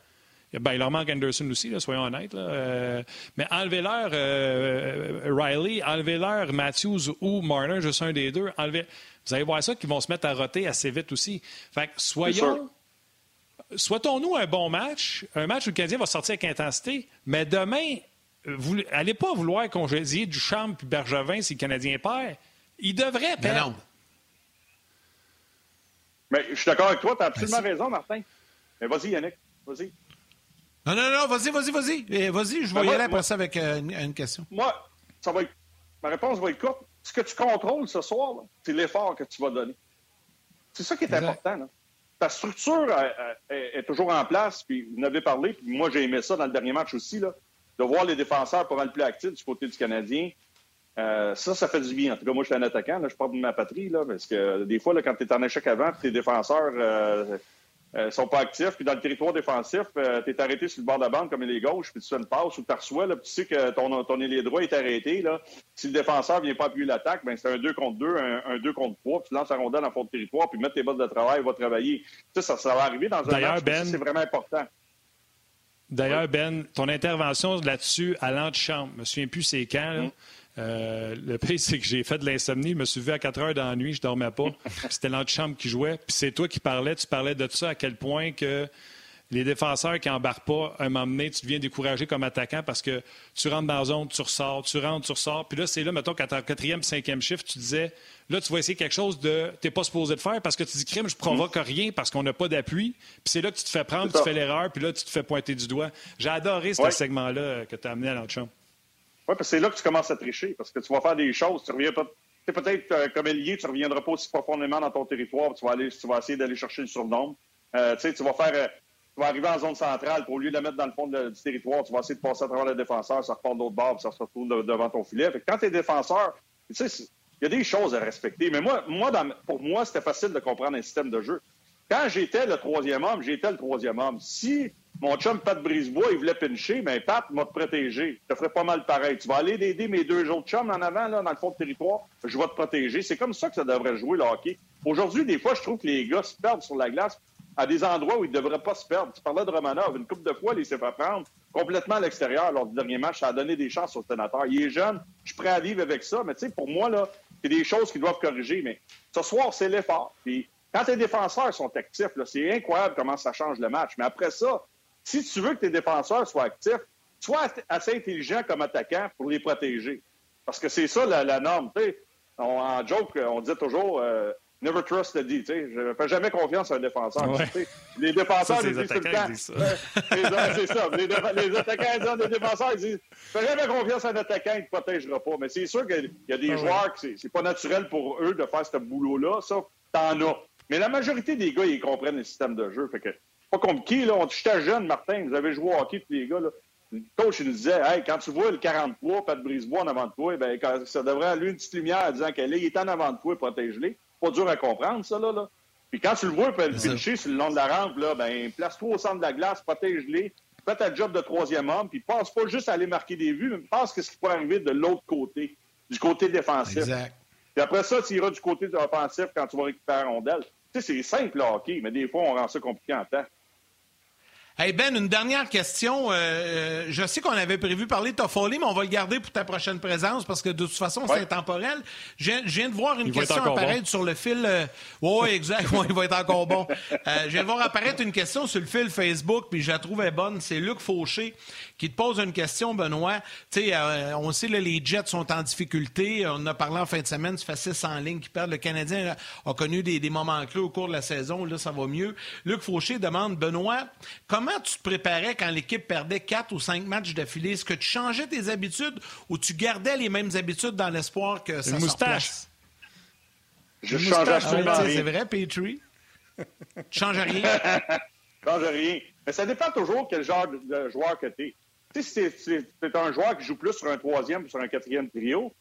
Ben, il leur manque Anderson aussi, soyons honnêtes. Euh, mais enlevez-leur euh, Riley, enlevez-leur Matthews ou Marner, juste un des deux. Vous allez voir ça qu'ils vont se mettre à roter assez vite aussi. Fait que soyons. Souhaitons-nous un bon match, un match où le Canadien va sortir avec intensité, mais demain, vous n'allez pas vouloir congédier Duchamp puis Bergevin si le Canadien perd. Il devrait perdre. Mais je suis d'accord avec toi, tu as absolument raison, Martin. Mais vas-y, Yannick, vas-y. Non, non, non, vas-y, vas-y, vas-y. Eh, vas-y, je vais y aller après ça avec euh, une, question. Moi, ça va être... ma réponse va être courte. Ce que tu contrôles ce soir, c'est l'effort que tu vas donner. C'est ça qui est important. Là. Ta structure est, toujours en place, puis vous en avez parlé, puis moi j'ai aimé ça dans le dernier match aussi, là, de voir les défenseurs pas mal plus actifs du côté du Canadien. Euh, ça, ça fait du bien. En tout cas, moi, je suis un attaquant. Là, je parle de ma patrie. Là, parce que des fois, là, quand tu es en échec avant, tes défenseurs euh, euh, sont pas actifs. Puis dans le territoire défensif, euh, tu es arrêté sur le bord de la bande comme il est gauche, puis tu fais une passe ou tu reçois. Là, puis tu sais que ton, ton ailier droit est arrêté. Là. Si le défenseur vient pas appuyer l'attaque, ben, c'est un 2 contre 2, un, 2 contre 3. Puis tu lances la rondelle en fond de territoire, puis mettre tes bottes de travail, va travailler. Sais, ça, ça va arriver dans un match. Ben, c'est vraiment important. D'ailleurs, Ben, ton intervention là-dessus à l'antichambre, je me souviens plus c'est quand. Là. Hum. Euh, le pire, c'est que j'ai fait de l'insomnie. Je me suis levé à 4 heures dans la nuit, je dormais pas. C'était l'antichambre qui jouait. Puis c'est toi qui parlais. Tu parlais de ça, à quel point que les défenseurs qui embarquent pas, un moment donné, tu deviens découragé comme attaquant parce que tu rentres dans la zone, tu ressors, tu rentres, tu ressors. Puis là, c'est là, mettons, qu'à ton quatrième, cinquième chiffre, tu disais, là, tu vas essayer quelque chose de t'es pas supposé de faire parce que tu dis, crime, je provoque rien parce qu'on n'a pas d'appui. Puis c'est là que tu te fais prendre, tu fais l'erreur, puis là, tu te fais pointer du doigt. J'ai adoré ce segment-là que tu as amené à l'antichambre. Oui, parce que c'est là que tu commences à tricher, parce que tu vas faire des choses, tu reviens pas. peut-être euh, comme ailier, tu ne reviendras pas aussi profondément dans ton territoire, tu vas aller, tu vas essayer d'aller chercher le surnombre. Euh, tu vas faire. Tu vas arriver en zone centrale, pour au lieu de la mettre dans le fond du territoire, tu vas essayer de passer à travers le défenseur, ça repart d'autre bord, puis ça se retrouve devant ton filet. Fait que quand tu es défenseur, tu sais, il y a des choses à respecter. Mais moi, moi pour moi, c'était facile de comprendre un système de jeu. Quand j'étais le troisième homme, j'étais le troisième homme. Si mon chum Pat Brisebois, il voulait pincher, mais Pat m'a protégé. Je te ferais pas mal pareil. Tu vas aller aider mes deux autres chums en avant, là, dans le fond de territoire, je vais te protéger. C'est comme ça que ça devrait jouer, le hockey. Aujourd'hui, des fois, je trouve que les gars se perdent sur la glace à des endroits où ils ne devraient pas se perdre. Tu parlais de Romanov, une couple de fois, il s'est fait prendre complètement à l'extérieur lors du dernier match. Ça a donné des chances au sénateur. Il est jeune, je suis prêt à vivre avec ça, mais tu sais, pour moi, là, c'est des choses qu'ils doivent corriger. Mais ce soir, c'est l'effort. Puis quand tes défenseurs sont actifs, c'est incroyable comment ça change le match. Mais après ça, si tu veux que tes défenseurs soient actifs, sois assez intelligent comme attaquant pour les protéger. Parce que c'est ça la, norme. en joke, on dit toujours euh, Never trust the D. Je ne fais jamais confiance à un défenseur. Les défenseurs ça, disent tout le temps. c'est ça. Les, les, attaquants disent défenseurs, ils disent fais jamais confiance à un attaquant, il ne te protégera pas. Mais c'est sûr qu'il y a des ah joueurs que c'est pas naturel pour eux de faire ce boulot-là. Ça, t'en as. Mais la majorité des gars, ils comprennent le système de jeu. Fait que pas compliqué. Là. J'étais jeune, Martin, vous avez joué au hockey, tous les gars. Là. Le coach il nous disait hey, quand tu vois le 43, pas de brise-bois en avant de toi, ben, ça devrait allumer une petite lumière disant qu'elle est en avant de toi, protège-les pas dur à comprendre, ça, là. là. Puis quand tu le vois, peut le pitcher sur le long de la rampe, là, ben, place-toi au centre de la glace, protège-les, fais ta job de troisième homme, puis pense pas juste à aller marquer des vues, mais pense ce qui peut arriver de l'autre côté, du côté défensif. Exact. Puis après ça, tu iras du côté offensif quand tu vas récupérer la rondelle. Tu sais, c'est simple, le hockey, mais des fois, on rend ça compliqué en temps. Hey Ben, une dernière question. Euh, euh, je sais qu'on avait prévu parler de Toffoli, mais on va le garder pour ta prochaine présence parce que de toute façon, c'est intemporel. Je, viens de voir une question apparaître sur le fil. Euh, oui, exact. il va être encore bon. je viens de voir apparaître une question sur le fil Facebook, puis je la trouvais bonne. C'est Luc Fauché qui te pose une question, Benoît. Tu sais, on sait que les Jets sont en difficulté. On a parlé en fin de semaine, ça fait six en ligne qui perdent. Le Canadien a connu des, des moments clés au cours de la saison. Là, ça va mieux. Luc Fauché demande, Benoît, comment Comment tu te préparais quand l'équipe perdait quatre ou cinq matchs d'affilée? Est-ce que tu changeais tes habitudes ou tu gardais les mêmes habitudes dans l'espoir que ça Une moustache. Je change absolument rien. C'est vrai, Petrie? tu changes rien? Je change rien. Mais ça dépend toujours quel genre de joueur que tu es. Tu sais, si tu un joueur qui joue plus sur un troisième ou sur un quatrième trio,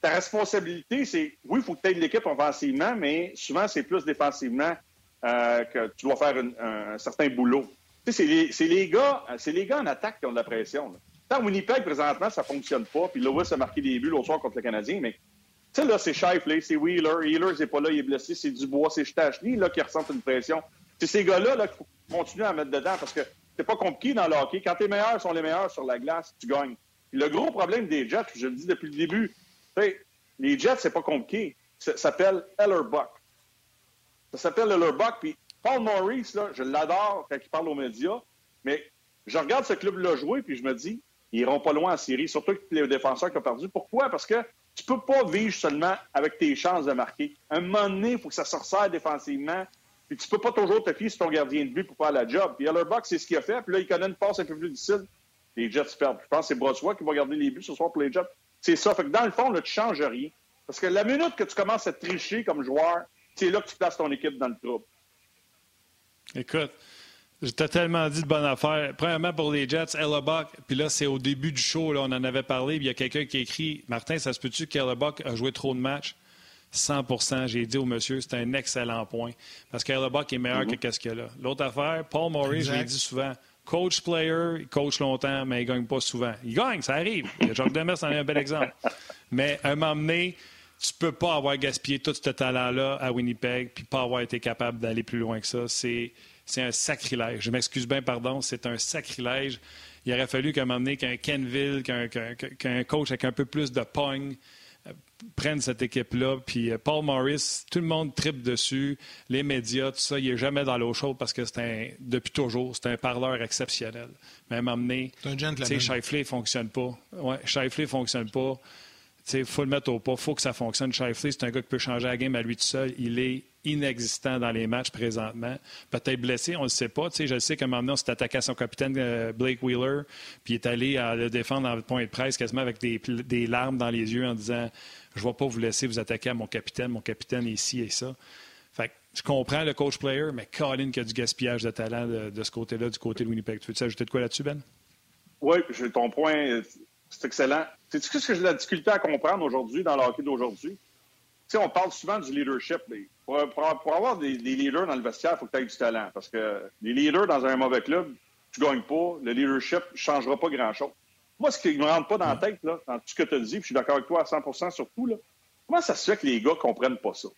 ta responsabilité, c'est, oui, il faut que tu aides l'équipe offensivement, mais souvent, c'est plus défensivement euh, que tu dois faire un certain boulot c'est les, les, gars, c'est les gars en attaque qui ont de la pression. Là. Tant Winnipeg, présentement, ça fonctionne pas. Puis Lewis a marqué des buts l'autre soir contre le Canadien, mais tu sais, là, c'est Shifley, c'est Wheeler. Wheeler, c'est pas là, il est blessé. C'est Dubois, c'est Stachny, là, qui ressentent une pression. C'est ces gars-là, là, qu'il faut continuer à mettre dedans parce que c'est pas compliqué dans le hockey. Quand tes meilleurs sont les meilleurs sur la glace, tu gagnes. le gros problème des Jets, je le dis depuis le début, les Jets, c'est pas compliqué. Ça s'appelle Ellerbuck. Ça s'appelle Ellerbuck, puis Paul Maurice, là, je l'adore quand il parle aux médias, mais je regarde ce club-là jouer, puis je me dis, ils iront pas loin en série, surtout les défenseurs qui ont perdu. Pourquoi? Parce que tu peux pas vivre seulement avec tes chances de marquer. Un moment donné, il faut que ça se resserre défensivement. Puis tu peux pas toujours te fier sur ton gardien de but pour faire la job. Puis Hellerbuck, c'est ce qu'il a fait. Puis là, il connaît une passe un peu plus difficile. Les Jets perdent. Je pense que c'est Brossois qui va garder les buts ce soir pour les Jets. C'est ça. Fait que dans le fond, là, tu changes rien. Parce que la minute que tu commences à tricher comme joueur, c'est là que tu places ton équipe dans le trouble. Écoute, je t'ai tellement dit de bonnes affaires. Premièrement, pour les Jets, Hellebuck, puis là, c'est au début du show, là, on en avait parlé, il y a quelqu'un qui a écrit Martin, ça se peut-tu qu'Hellebuck a joué trop de matchs? 100% J'ai dit au monsieur, c'est un excellent point. Parce qu'Hellebuck est meilleur que ce qu'il y a là. L'autre affaire, Paul Maurice, je l'ai dit souvent, coach player, il coach longtemps, mais il ne gagne pas souvent. Il gagne, ça arrive. Jacques Demers en est un bel exemple. Mais à un moment donné, tu peux pas avoir gaspillé tout ce talent-là à Winnipeg puis pas avoir été capable d'aller plus loin que ça. C'est, un sacrilège. Je m'excuse bien, pardon, c'est un sacrilège. Il aurait fallu qu'à un moment donné, qu'un Kenville, qu'un, coach avec un peu plus de pogne euh, prenne cette équipe-là. Puis euh, Paul Morris, tout le monde tripe dessus, les médias, tout ça, il n'est jamais dans l'eau chaude parce que c'est un, depuis toujours, c'est un parleur exceptionnel. Mais à un moment donné, tu sais, Shifley ne fonctionne pas. Ouais, Shifley ne fonctionne pas. Il faut le mettre au pas. Il faut que ça fonctionne. Shifley, c'est un gars qui peut changer la game à lui tout seul. Il est inexistant dans les matchs présentement. Peut-être blessé, on ne le sait pas. je sais qu'à un moment donné, on s'est attaqué à son capitaine euh, Blake Wheeler, puis il est allé à le défendre le point de presse quasiment avec des, larmes dans les yeux en disant Je ne vais pas vous laisser vous attaquer à mon capitaine. Mon capitaine est ici et ça. Fait je comprends le coach-player, mais Colin qui a du gaspillage de talent de, ce côté-là, du côté de Winnipeg. Tu veux ajouter de quoi là-dessus, Ben? Oui, ton point, c'est excellent. C'est ce que j'ai la difficulté à comprendre aujourd'hui dans le hockey d'aujourd'hui? Tu on parle souvent du leadership. Pour, avoir des, leaders dans le vestiaire, il faut que tu aies du talent. Parce que les leaders dans un mauvais club, tu ne gagnes pas. Le leadership ne changera pas grand-chose. Moi, ce qui ne me rentre pas dans la tête, dans tout ce que tu as dit, je suis d'accord avec toi à 100% sur tout, là, comment ça se fait que les gars ne comprennent pas ça?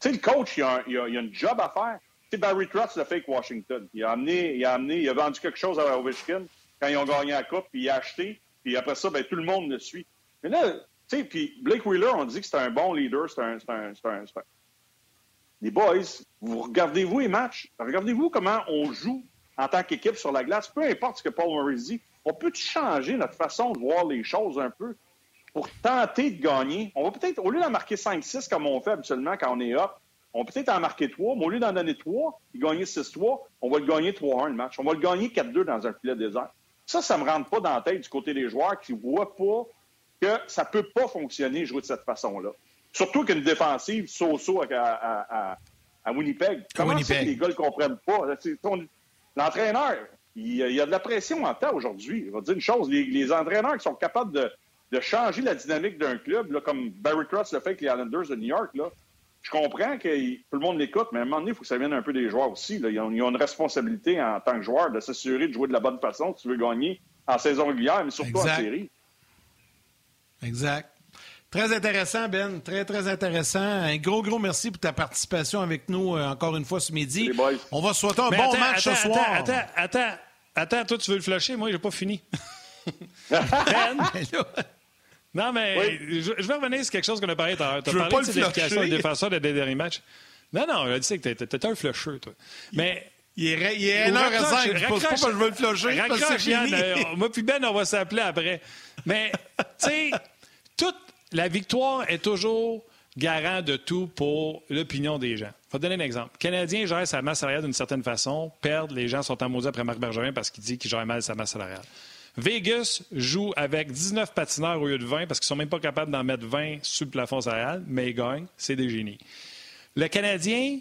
Tu sais, le coach, il a, un, a, un, job à faire. Tu sais, Barry Trotz l'a fait avec Washington. Il a amené, il a amené, il a vendu quelque chose à Ovechkin quand ils ont gagné la Coupe, puis il a acheté, puis après ça, ben, tout le monde le suit. Mais là, tu sais, puis Blake Wheeler, on dit que c'est un bon leader, c'est un, un, un, un, Les boys, vous regardez-vous les matchs, regardez-vous comment on joue en tant qu'équipe sur la glace, peu importe ce que Paul Maurice dit, on peut changer notre façon de voir les choses un peu pour tenter de gagner? On va peut-être, au lieu d'en marquer 5-6 comme on fait habituellement quand on est up, on peut peut-être en marquer 3, mais au lieu d'en donner 3 et gagner 6-3, on va le gagner 3-1 le match. On va le gagner 4-2 dans un filet désert. Ça, ça ne me rentre pas dans la tête du côté des joueurs qui ne voient pas que ça ne peut pas fonctionner jouer de cette façon-là. Surtout qu'une défensive so-so à, Winnipeg. Comment Winnipeg. les gars ne comprennent pas? L'entraîneur, il, y a de la pression en temps aujourd'hui. Je vais dire une chose, les, entraîneurs qui sont capables de, changer la dynamique d'un club, comme Barry Cross le fait avec les Islanders de New York, là, je comprends que tout le monde l'écoute, mais à un moment donné, il faut que ça vienne un peu des joueurs aussi. Ils, ont, une responsabilité en tant que joueur de s'assurer de jouer de la bonne façon si tu veux gagner en saison régulière, mais surtout en série. Exact. Très intéressant, Ben. Très, très intéressant. Un gros, gros merci pour ta participation avec nous euh, encore une fois ce midi. On va souhaiter un bon match ce soir. Attends, attends, attends, toi, tu veux le flasher? Moi, j'ai pas fini. ben, non, mais je, vais revenir sur quelque chose qu'on a parlé tout à l'heure. Tu as parlé de l'efficacité des défenseurs des derniers matchs. Non, non, je dit que t'étais un flusheux, toi. Mais. Il est, il est 1h05. Je pense pas que je veux le flusher. Raccroche, Yann. Euh, moi puis Ben, on va s'appeler après. Mais, tu sais, toute la victoire est toujours garant de tout pour l'opinion des gens. Je vais te donner un exemple. Le Canadien gère sa masse salariale d'une certaine façon. Perdre, les gens sont en maudit après Marc Bergevin parce qu'il dit qu'il gère mal sa masse salariale. Vegas joue avec 19 patineurs au lieu de 20 parce qu'ils sont même pas capables d'en mettre 20 sous le plafond salarial, mais ils gagnent. C'est des génies. Le Canadien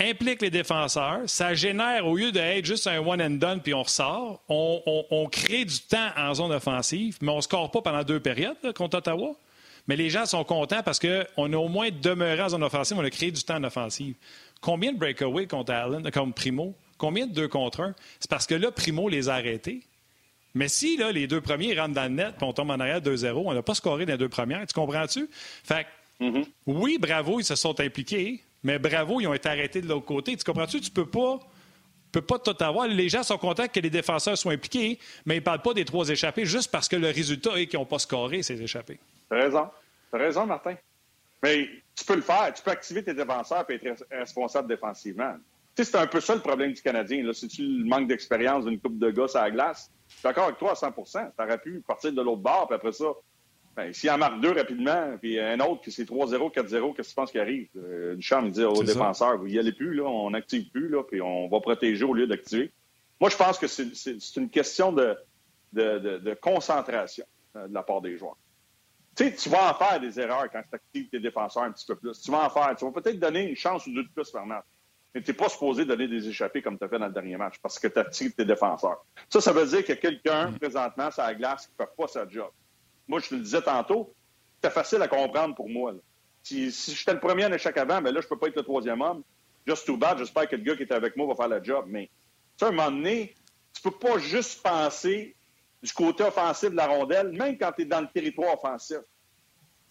implique les défenseurs. Ça génère, au lieu d'être juste un one and done puis on ressort, on, crée du temps en zone offensive, mais on ne score pas pendant deux périodes contre Ottawa. Mais les gens sont contents parce qu'on a au moins demeuré en zone offensive, on a créé du temps en offensive. Combien de breakaways contre Allen, comme Primo? Combien de deux contre un? C'est parce que là, Primo les a arrêtés. Mais si là, les deux premiers rentrent dans le net et on tombe en arrière 2-0, on n'a pas scoré dans les deux premières. Tu comprends-tu? Fait mm-hmm. oui, bravo, ils se sont impliqués, mais bravo, ils ont été arrêtés de l'autre côté. Tu comprends-tu? Tu peux pas peux pas tout avoir. Les gens sont contents que les défenseurs soient impliqués, mais ils ne parlent pas des trois échappés juste parce que le résultat est qu'ils n'ont pas scoré ces échappés. Tu as raison. Tu as raison, Martin. Mais tu peux le faire. Tu peux activer tes défenseurs et être responsable défensivement. Tu sais, c'est un peu ça le problème du Canadien. C'est-tu le manque d'expérience d'une coupe de gars à la glace? Je suis d'accord avec toi à 100 Tu aurais pu partir de l'autre bord, puis après ça, ben, s'il en marque deux rapidement, puis un autre qui c'est 3-0, 4-0, qu'est-ce que tu penses qui arrive? Euh, Duchamp, il dit aux défenseurs, vous y allez plus, là, on n'active plus, là, puis on va protéger au lieu d'activer. Moi, je pense que c'est une question de, de, concentration euh, de la part des joueurs. Tu sais, tu vas en faire des erreurs quand tu actives tes défenseurs un petit peu plus. Tu vas en faire. Tu vas peut-être donner une chance ou deux de plus par match. Mais tu n'es pas supposé donner des échappées comme tu as fait dans le dernier match parce que tu actives tes défenseurs. Ça, ça veut dire qu'il y a quelqu'un mm. présentement sur la glace qui ne fait pas sa job. Moi, je te le disais tantôt, c'est facile à comprendre pour moi. Si, si j'étais le premier en échec avant, ben là, je peux pas être le troisième homme. Just too bad. J'espère que le gars qui est avec moi va faire la job. Mais, tu à un moment donné, tu peux pas juste penser du côté offensif de la rondelle, même quand tu es dans le territoire offensif.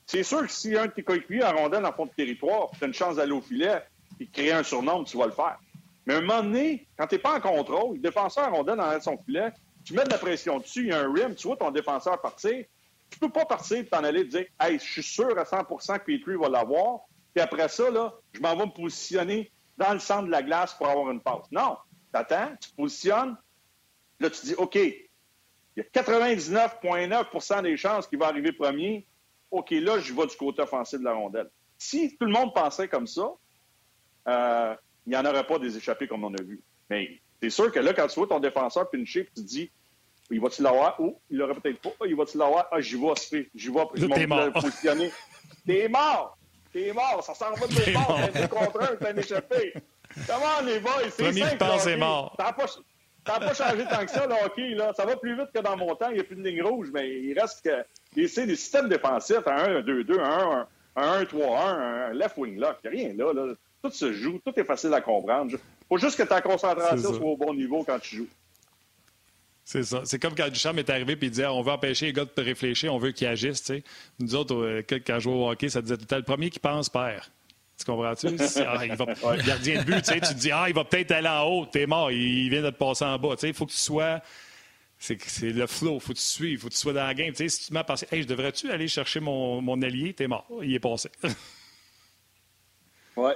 C'est sûr que si un de tes coéquipiers en rondelle en fond de territoire, tu as une chance d'aller au filet et créer un surnom, tu vas le faire. Mais à un moment donné, quand tu n'es pas en contrôle, le défenseur en rondelle dans son filet, tu mets de la pression dessus, il y a un rim, tu vois ton défenseur partir, tu peux pas partir et t'en aller et dire Hey, je suis sûr à 100% que Petrie va l'avoir. Puis après ça, là, je m'en vais me positionner dans le centre de la glace pour avoir une passe. Non. T'attends, tu positionnes. Là, tu dis OK, il y a 99,9% des chances qu'il va arriver premier. OK, là, je vais du côté offensif de la rondelle. Si tout le monde pensait comme ça, euh, il n'y en aurait pas des échappées comme on a vu. Mais c'est sûr que là, quand tu vois ton défenseur pincher, tu te dis il va-tu l'avoir? Ou il l'aurait peut-être pas. Il va-tu l'avoir? Ah, j'y vais, j'y vais, je vais me positionner. T'es mort! T'es mort, ça s'en va de bord, t'as un contre un, t'as échappé. Comment les boys, c'est Premier simple. qui pense est mort. T'as pas, pas changé tant que ça, le hockey, là. Ça va plus vite que dans mon temps, il n'y a plus de ligne rouge, mais il reste que des, des systèmes défensifs, un 1-2-2, un 1-3-1, un left wing lock, il n'y a rien là, là. Tout se joue, tout est facile à comprendre. faut juste que ta concentration soit au bon niveau quand tu joues. C'est ça. C'est comme quand Duchamp est arrivé et il disait on veut empêcher les gars de réfléchir, on veut qu'ils agissent. sais. Nous autres, euh, quand on jouait au hockey, ça disait tout le premier qui pense perd. Tu comprends-tu? Ah, il va, gardien de but, tu te dis ah, il va peut-être aller en haut, t'es mort, il vient de te passer en bas. Il faut que tu sois. C'est le flow, il faut que tu suives, il faut que tu sois dans la game. si tu m'as pensé, hey, je devrais-tu aller chercher mon, mon allié, t'es mort, il est passé. ouais.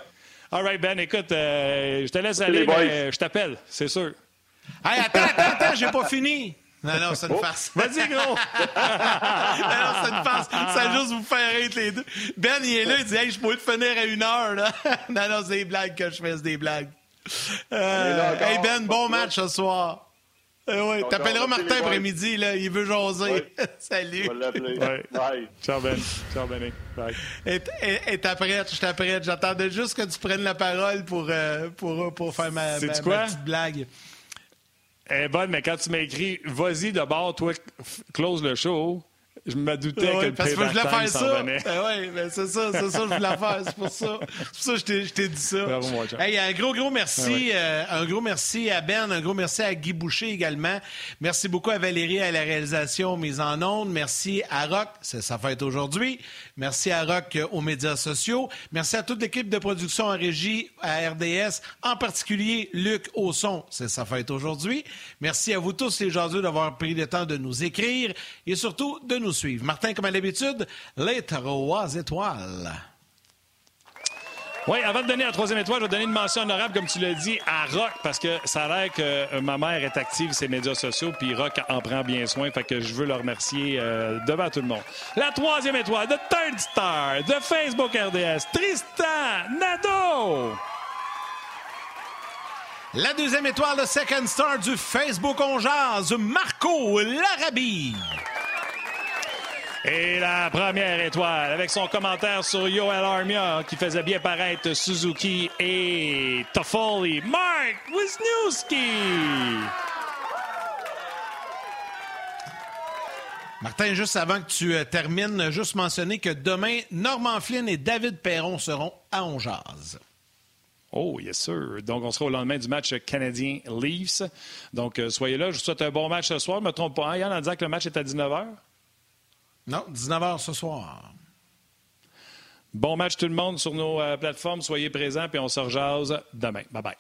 All right, Ben, écoute, euh, je te laisse aller, mais je t'appelle, c'est sûr. Hey, attends, attends, attends, j'ai pas fini. Non, non, c'est une oh, farce. Vas-y, gros! non, non, c'est une farce. Ça juste vous faire rire les deux. Ben, il est là, il dit Hey, je pourrais te finir à une heure. Là. non, non, c'est des blagues que je fais, c'est des blagues. Euh, hey, Ben, bon match ce soir. Euh, ouais, t'appelleras Martin après-midi, là. Il veut jaser. Salut. Je vais l'appeler. Bye. Ciao, Ben. Ciao, Ben. Bye. Et t'es prête? Je t'apprête. J'attendais juste que tu prennes la parole pour, euh, pour, pour faire ma, ma, ma petite blague. Est bonne, mais quand tu m'as écrit « Vas-y d'abord, toi, close le show », je me doutais que le parce que je voulais faire ça. Ben oui, ben c'est ça, c'est ça je voulais faire. C'est pour ça. C'est pour ça que je t'ai dit ça. Bravo, moi, hey, un gros, gros merci. Euh, un gros merci à Ben, un gros merci à Guy Boucher également. Merci beaucoup à Valérie à la réalisation mise en ondes. Merci à Rock, c'est sa fête aujourd'hui. Merci à Rock euh, aux médias sociaux. Merci à toute l'équipe de production en régie à RDS, en particulier Luc Ausson, c'est sa fête aujourd'hui. Merci à vous tous les gens d'avoir pris le temps de nous écrire et surtout de nous suivre. Martin, comme à l'habitude, les trois étoiles. Oui, avant de donner la troisième étoile, je vais donner une mention honorable, comme tu l'as dit, à Rock, parce que ça a l'air que euh, ma mère est active sur ses médias sociaux, puis Rock en prend bien soin, fait que je veux le remercier euh, devant tout le monde. La troisième étoile de Third Star, de Facebook RDS, Tristan Nadeau. La deuxième étoile de Second Star du Facebook On Marco Larabie. Et la première étoile avec son commentaire sur Yoel Armia qui faisait bien paraître Suzuki et Toffoli, Mark Wisniewski. Martin, juste avant que tu euh, termines, juste mentionner que demain, Norman Flynn et David Perron seront à Onjaz. Oh, yes, sir. Donc, on sera au lendemain du match canadien-Leafs. Donc, euh, soyez là. Je vous souhaite un bon match ce soir. Je ne me trompe pas, hein, Yann, en disant que le match est à 19h? Non, 19h ce soir. Bon match tout le monde sur nos euh, plateformes. Soyez présents, puis on se rejase demain. Bye bye.